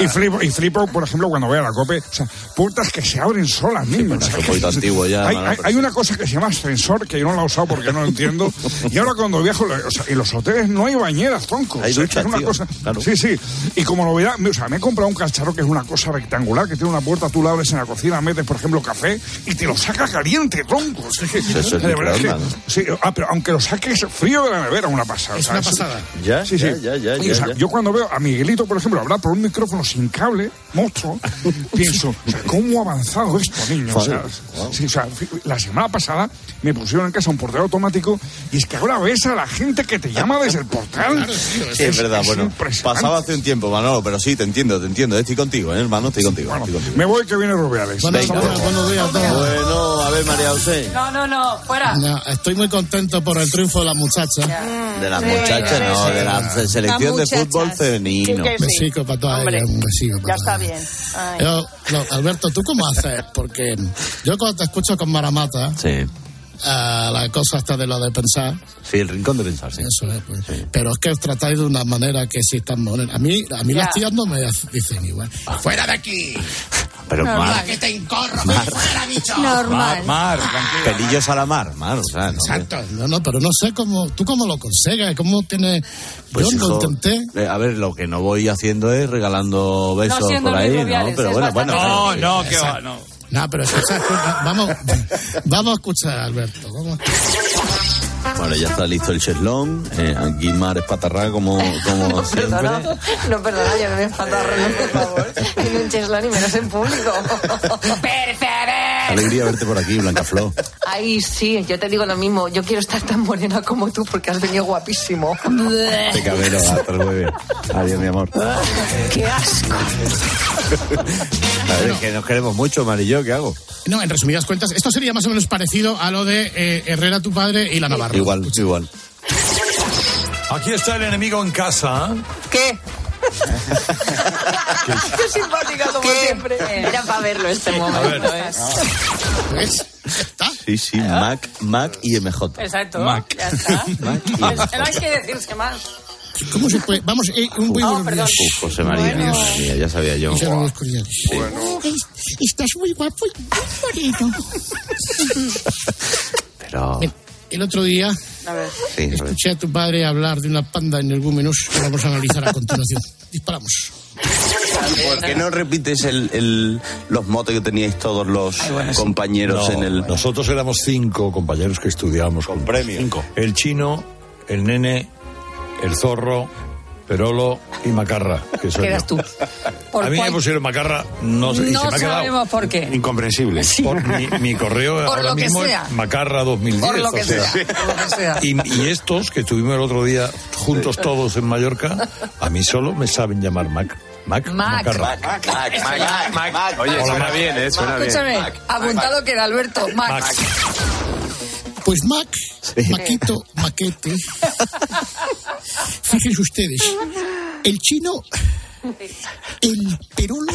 Speaker 33: y flipo, y flipo, por ejemplo, cuando voy a la COPE, o sea, puertas que se abren solas mismas.
Speaker 21: Es un poquito antiguo ya.
Speaker 33: Hay, una cosa que se llama ascensor que yo no la he usado porque no lo entiendo. Y ahora cuando viajo, o sea, en los hoteles no hay bañeras, tonco.
Speaker 21: Hay
Speaker 33: O sea,
Speaker 21: duchas,
Speaker 33: es una
Speaker 21: tío.
Speaker 33: cosa. Sí, sí. Y como lo verá, o sea, me he comprado un cacharro que es una cosa rectangular, que tiene una puerta, tú la abres en la cocina, metes, por ejemplo, café y te lo saca caliente, tronco. O sea, que-
Speaker 21: Eso es
Speaker 33: de verdad que- sí, ah, pero aunque lo saques frío de la nevera, una pasada.
Speaker 35: Es
Speaker 33: o sea,
Speaker 35: una pasada.
Speaker 21: Ya,
Speaker 33: Sí, sí.
Speaker 21: ya, ya, ya,
Speaker 33: Y,
Speaker 21: ya,
Speaker 33: o sea,
Speaker 21: ya.
Speaker 33: Yo cuando veo a Miguelito, por ejemplo, hablar por un micrófono sin cable, monstruo, pienso, o sea, ¿cómo ha avanzado esto, niño? O sea, sí, o sea, fi- la semana pasada me pusieron en casa un portero automático y es que ahora ves a la gente que te llama desde el portal.
Speaker 21: Sí, es verdad, bueno,
Speaker 33: impresionante.
Speaker 21: pasaba hace un tiempo, Manolo, pero sí, te entiendo, te entiendo. Estoy contigo, ¿eh, hermano, estoy contigo. estoy contigo.
Speaker 33: Me voy que viene Rubiales.
Speaker 21: Venga.
Speaker 15: Buenos días a todos.
Speaker 21: Bueno, a ver, María José.
Speaker 36: No, no, no, fuera.
Speaker 15: No, estoy muy contento por el triunfo de la muchacha.
Speaker 21: De las muchachas, no, de la se- selección de fútbol femenino.
Speaker 15: Un besico para todas ellas, un besico
Speaker 25: Ya
Speaker 15: para
Speaker 25: está
Speaker 15: todas.
Speaker 25: bien. Ay.
Speaker 15: Yo, no, Alberto, ¿tú cómo haces? Porque yo cuando te escucho con Maramata,
Speaker 21: Sí,
Speaker 15: eh, la cosa está de lo de pensar,
Speaker 21: sí, el rincón de pensar, sí.
Speaker 15: eso es, pues. pero es que os tratáis de una manera que sí tan bonita. A mí, a mí
Speaker 36: Ya.
Speaker 15: las tías no me dicen igual. ¡Fuera de aquí!
Speaker 21: Pero mar,
Speaker 15: ¡Que te incorro!
Speaker 21: Mar.
Speaker 15: ¡Fuera, bicho!
Speaker 21: mar, mar, pelillos a la mar, mar, o sea, no,
Speaker 15: Exacto, no, no, pero no sé cómo, tú cómo lo consigues, cómo tienes...
Speaker 21: Pues,
Speaker 15: yo lo
Speaker 21: hijo,
Speaker 15: intenté.
Speaker 21: eh, a ver, lo que no voy haciendo es regalando besos
Speaker 36: siendo
Speaker 21: por ahí, ¿no? Pero bueno, bueno.
Speaker 36: bastante
Speaker 21: pero-
Speaker 30: No, que va, no.
Speaker 15: No, pero escucha, escucha, vamos, vamos a escuchar, Alberto. Vamos.
Speaker 21: Bueno, ya está listo el cheslón. Eh, aquí Mar espatarrá como, como siempre.
Speaker 25: Perdona, no, perdona, yo no me espantarro, no, por favor. Ni un cheslón, ni menos en público.
Speaker 21: Alegría verte por aquí, Blanca Flor.
Speaker 25: Ay, sí, yo te digo lo mismo. Yo quiero estar tan morena como tú porque has venido guapísimo.
Speaker 21: Te cabero, hasta el jueves. Adiós, mi amor.
Speaker 25: ¡Qué asco!
Speaker 21: A ver, que nos queremos mucho, Mar y yo, ¿qué hago?
Speaker 15: No, en resumidas cuentas, esto sería más o menos parecido a lo de eh, Herrera, tu padre, y la Navarra.
Speaker 21: Igual, igual.
Speaker 30: Aquí está el enemigo en casa.
Speaker 25: ¿Qué? Qué simpática como siempre. Era para verlo este momento, ¿eh?
Speaker 15: ¿Ves?
Speaker 21: Sí, sí, Mac, Mac y MJ.
Speaker 36: Exacto.
Speaker 21: Mac.
Speaker 36: Ya está.
Speaker 21: Mac y
Speaker 36: No
Speaker 21: MJ.
Speaker 36: hay que decirse más.
Speaker 15: ¿Cómo se puede? Vamos, eh, un muy
Speaker 36: Oh, perdón.
Speaker 21: Uf, José María,
Speaker 36: Bueno.
Speaker 21: madre mía, ya sabía yo.
Speaker 15: Saludos cordiales. Es- Estás muy guapo y muy moreno.
Speaker 21: Pero.
Speaker 15: El otro día
Speaker 36: A ver.
Speaker 21: Sí, a ver.
Speaker 15: escuché a tu padre hablar de una panda en el Gúmenos que vamos a analizar a continuación. Disparamos.
Speaker 21: ¿Por qué no repites el, el- los motes que teníais todos los compañeros
Speaker 30: No,
Speaker 21: en el.
Speaker 30: Nosotros éramos cinco compañeros que estudiábamos con
Speaker 21: premio.
Speaker 30: Cinco. El chino, el nene, el zorro, Perolo y Macarra, que soy
Speaker 36: ¿Qué eras
Speaker 30: yo.
Speaker 36: tú? ¿Por
Speaker 30: A mí
Speaker 36: cuál?
Speaker 30: me pusieron Macarra, no sé, y
Speaker 36: No
Speaker 30: se me ha quedado
Speaker 36: sabemos por qué.
Speaker 30: incomprensible. Por mi, mi correo
Speaker 36: Por
Speaker 30: ahora
Speaker 36: lo que
Speaker 30: mismo
Speaker 36: sea.
Speaker 30: es Macarra 2010.
Speaker 36: Por lo que
Speaker 30: o sea.
Speaker 36: sea. Por lo que sea.
Speaker 30: Y, y estos que estuvimos el otro día juntos todos en Mallorca, a mí solo me saben llamar Mac. Mac,
Speaker 36: Mac.
Speaker 30: Macarra.
Speaker 7: Oye,
Speaker 30: Hola,
Speaker 7: suena
Speaker 30: Mac.
Speaker 7: bien, ¿eh? Suena bien.
Speaker 36: Escúchame, apuntado que era Alberto. Max.
Speaker 15: Pues Mac, Maquito, Maquete. Fíjense ustedes, el chino, el Perolo,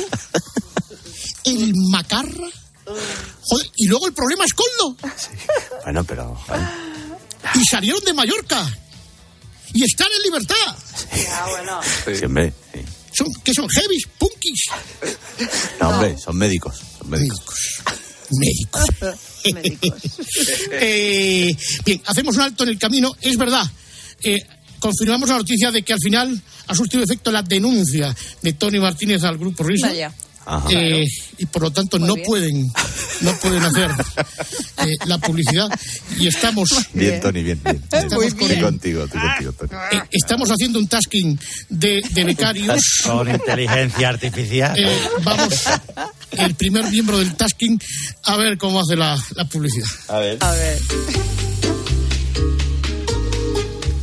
Speaker 15: el Macarra. Joder, y luego el problema es Coldo.
Speaker 21: Bueno, pero. bueno.
Speaker 15: Y salieron de Mallorca. Y están en libertad.
Speaker 21: Sí, hombre. sí.
Speaker 15: Son, ¿Qué son? Heavies, punkis.
Speaker 21: No, hombre, son médicos. Son médicos.
Speaker 15: Médicos. Eh, bien, hacemos un alto en el camino. Es verdad, eh, confirmamos la noticia de que al final ha surtido efecto la denuncia de Tony Martínez al grupo Risa.
Speaker 36: Vaya.
Speaker 21: Ajá.
Speaker 15: Eh, y por lo tanto no
Speaker 36: bien.
Speaker 15: pueden no pueden hacer eh, la publicidad y estamos
Speaker 21: Bien, Tony, bien. bien, bien.
Speaker 15: Estamos
Speaker 21: Estoy
Speaker 15: con-
Speaker 21: contigo, estoy contigo, Tony.
Speaker 15: eh, estamos haciendo un tasking de, de becarios
Speaker 28: Con inteligencia artificial.
Speaker 15: Eh, vamos el primer miembro del tasking a ver cómo hace la, la publicidad
Speaker 21: A ver.
Speaker 36: A ver.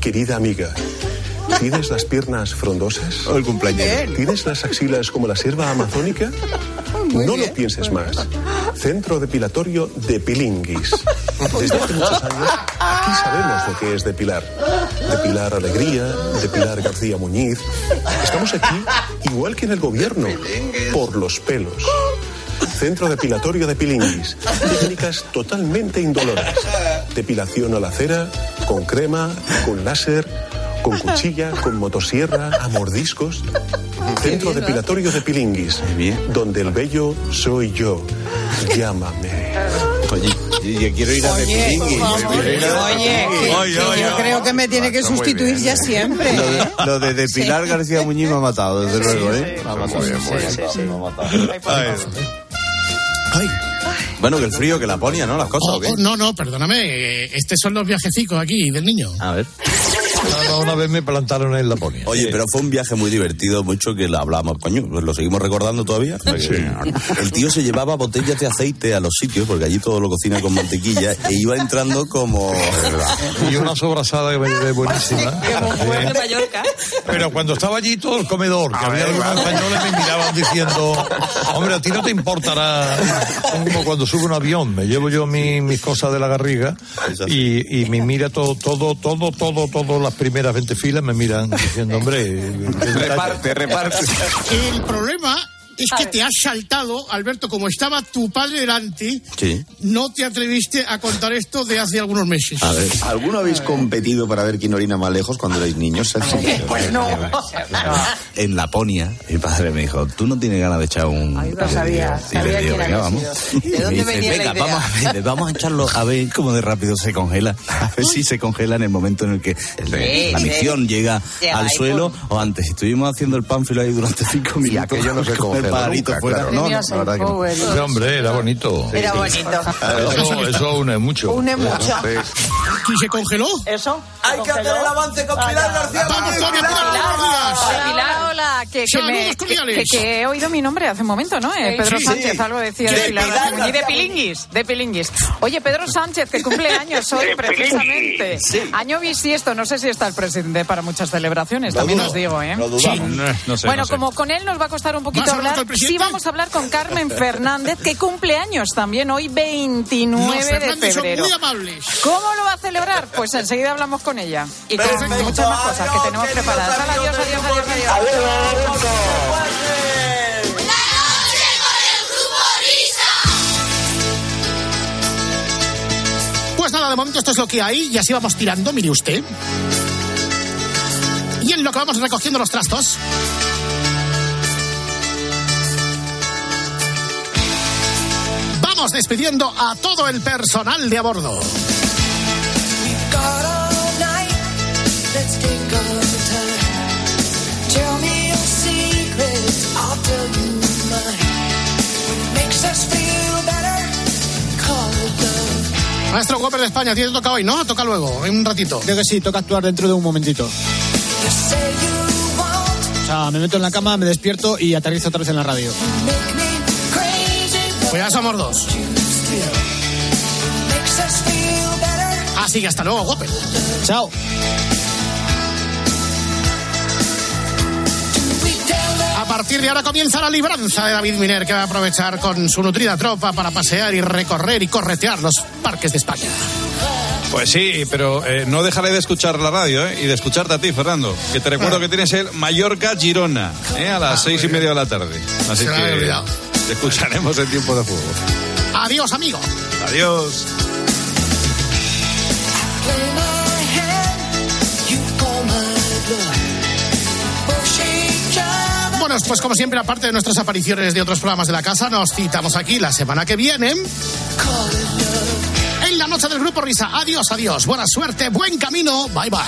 Speaker 13: Querida amiga, ¿tienes las piernas frondosas?
Speaker 21: O el cumpleaños.
Speaker 13: ¿Tienes las axilas como la sierva amazónica? no lo pienses más. Centro depilatorio de Pilinguis. Desde hace muchos años, aquí sabemos lo que es depilar. Depilar Alegría, depilar García Muñiz. Estamos aquí igual que en el gobierno, por los pelos. Centro depilatorio de Pilinguis. Técnicas totalmente indoloras. Depilación a la cera, con crema, con láser con cuchilla, con motosierra, a mordiscos. Centro depilatorio de Pilinguis, donde el bello soy yo. Llámame.
Speaker 21: Oye, yo quiero ir a
Speaker 7: Oye,
Speaker 21: Pepilingui.
Speaker 7: oye, que- que yo creo que me tiene que
Speaker 21: Está muy
Speaker 7: sustituir
Speaker 21: bien,
Speaker 7: ya
Speaker 21: ¿eh?
Speaker 7: siempre.
Speaker 21: Lo de, lo de depilar García Muñiz me ha matado, desde luego, ¿eh? Me ha matado.
Speaker 7: sí, sí, sí.
Speaker 21: Ay. Bueno, que el frío, que la ponía, ¿no? Las cosas, ¿o qué?
Speaker 15: Oh, no, no, perdóname. eh, Estos son los viajecicos aquí del niño.
Speaker 21: A ver.
Speaker 30: Una vez me plantaron en Laponia.
Speaker 21: Oye, pero fue un viaje muy divertido, mucho que lo hablábamos, coño, pues lo seguimos recordando todavía. El tío se llevaba botellas de aceite a los sitios, porque allí todo lo cocina con mantequilla, e iba entrando como...
Speaker 30: Y una sobrasada que me llevé buenísima.
Speaker 7: de Mallorca.
Speaker 30: Pero cuando estaba allí todo el comedor, que había algunos españoles me miraban diciendo, hombre, a ti no te importará, como cuando sube un avión, me llevo yo mi- mis cosas de la garriga y, y me mira todo, todo, todo, todo, todo, las primeras 20 filas me miran diciendo, hombre,
Speaker 37: Reparte, reparte.
Speaker 15: El problema es que te has saltado, Alberto, como estaba tu padre delante,
Speaker 21: Sí.
Speaker 15: no te atreviste a contar esto de hace algunos meses.
Speaker 21: A ver.
Speaker 38: ¿Alguno habéis competido para ver quién orina más lejos cuando erais niños?
Speaker 21: Pues no. En Laponia, mi padre me dijo, ¿tú no tienes ganas de echar un...
Speaker 7: Ay, lo sabía,
Speaker 21: Y le
Speaker 7: sabía
Speaker 21: digo, venga, vamos.
Speaker 7: sido. ¿De
Speaker 21: Y me
Speaker 7: dónde
Speaker 21: dice, venga,
Speaker 7: idea?
Speaker 21: vamos a, ver, vamos a echarlo a ver cómo de rápido se congela. A ver si se congela en el momento en el que
Speaker 7: Sí,
Speaker 21: la
Speaker 7: sí.
Speaker 21: misión llega
Speaker 7: Llega
Speaker 21: al suelo o antes. Estuvimos haciendo el pánfilo ahí durante cinco minutos.
Speaker 38: aquello no se
Speaker 21: con el
Speaker 38: congela
Speaker 21: pajarito
Speaker 38: nunca,
Speaker 21: fuera.
Speaker 38: claro.
Speaker 21: No, no,
Speaker 7: Premios
Speaker 21: la verdad que no.
Speaker 7: Power.
Speaker 30: Sí, hombre, era bonito.
Speaker 7: Era bonito.
Speaker 30: Eso, eso une mucho.
Speaker 7: Une mucho.
Speaker 15: ¿Y se congeló?
Speaker 7: Eso.
Speaker 39: Hay que hacer el avance con Pilar García.
Speaker 15: Vamos, Tony, Pilar,
Speaker 25: Pilar, hola, que, que,
Speaker 15: Saludos
Speaker 25: me- que,
Speaker 15: cordiales.
Speaker 25: que- que he oído mi nombre hace un momento, ¿no? Eh, Pedro
Speaker 15: Sí.
Speaker 25: Sánchez,
Speaker 15: Sí.
Speaker 25: algo decía de Pilar Muñiz, de Pilinguis, de Pilinguis. Oye, Pedro Sánchez, que cumple años hoy precisamente. Año bisiesto, no sé si está el presidente para muchas celebraciones, también
Speaker 26: dudo,
Speaker 25: os digo, ¿eh?
Speaker 26: dudamos. No, no sé,
Speaker 25: bueno,
Speaker 26: no sé.
Speaker 25: como con él nos va a costar un poquito
Speaker 15: ¿Vas a hablar
Speaker 25: hablar, sí vamos a hablar con Carmen Fernández, que cumple años también hoy, 29
Speaker 15: Los
Speaker 25: de
Speaker 15: son
Speaker 25: febrero.
Speaker 15: muy amables.
Speaker 25: ¿Cómo lo va a celebrar? Pues enseguida hablamos con ella. Y con
Speaker 39: Perfecto.
Speaker 25: muchas más cosas que tenemos
Speaker 39: Adiós,
Speaker 25: preparadas.
Speaker 39: queridos
Speaker 25: Adiós, adiós, adiós, adiós.
Speaker 15: Pues nada, de momento esto es lo que hay y así vamos tirando, mire usted. Y en lo que vamos recogiendo los trastos. Vamos despidiendo a todo el personal de a bordo. Maestro Whopper de España, tiene toca hoy, ¿no? Toca luego, en un ratito.
Speaker 19: Creo que sí, toca actuar dentro de un momentito. O sea, me meto en la cama, me despierto y aterrizo otra vez en la radio.
Speaker 15: Pues ya somos dos. Así que hasta luego, Whopper.
Speaker 19: Chao.
Speaker 15: A partir de ahora comienza la libranza de David Miner, que va a aprovechar con su nutrida tropa para pasear y recorrer y corretear los parques de España.
Speaker 18: Pues sí, pero eh, no dejaré de escuchar la radio ¿eh? y de escucharte a ti, Fernando. Que te recuerdo que tienes el Mallorca-Girona ¿eh? a las seis y media de la tarde. Así
Speaker 15: Se
Speaker 18: que te escucharemos en tiempo de juego.
Speaker 15: Adiós, amigo.
Speaker 18: Adiós.
Speaker 15: Bueno, pues como siempre, aparte de nuestras apariciones de otros programas de la casa, nos citamos aquí la semana que viene. En la noche del Grupo Risa. Adiós, adiós. Buena suerte, buen camino. Bye, bye.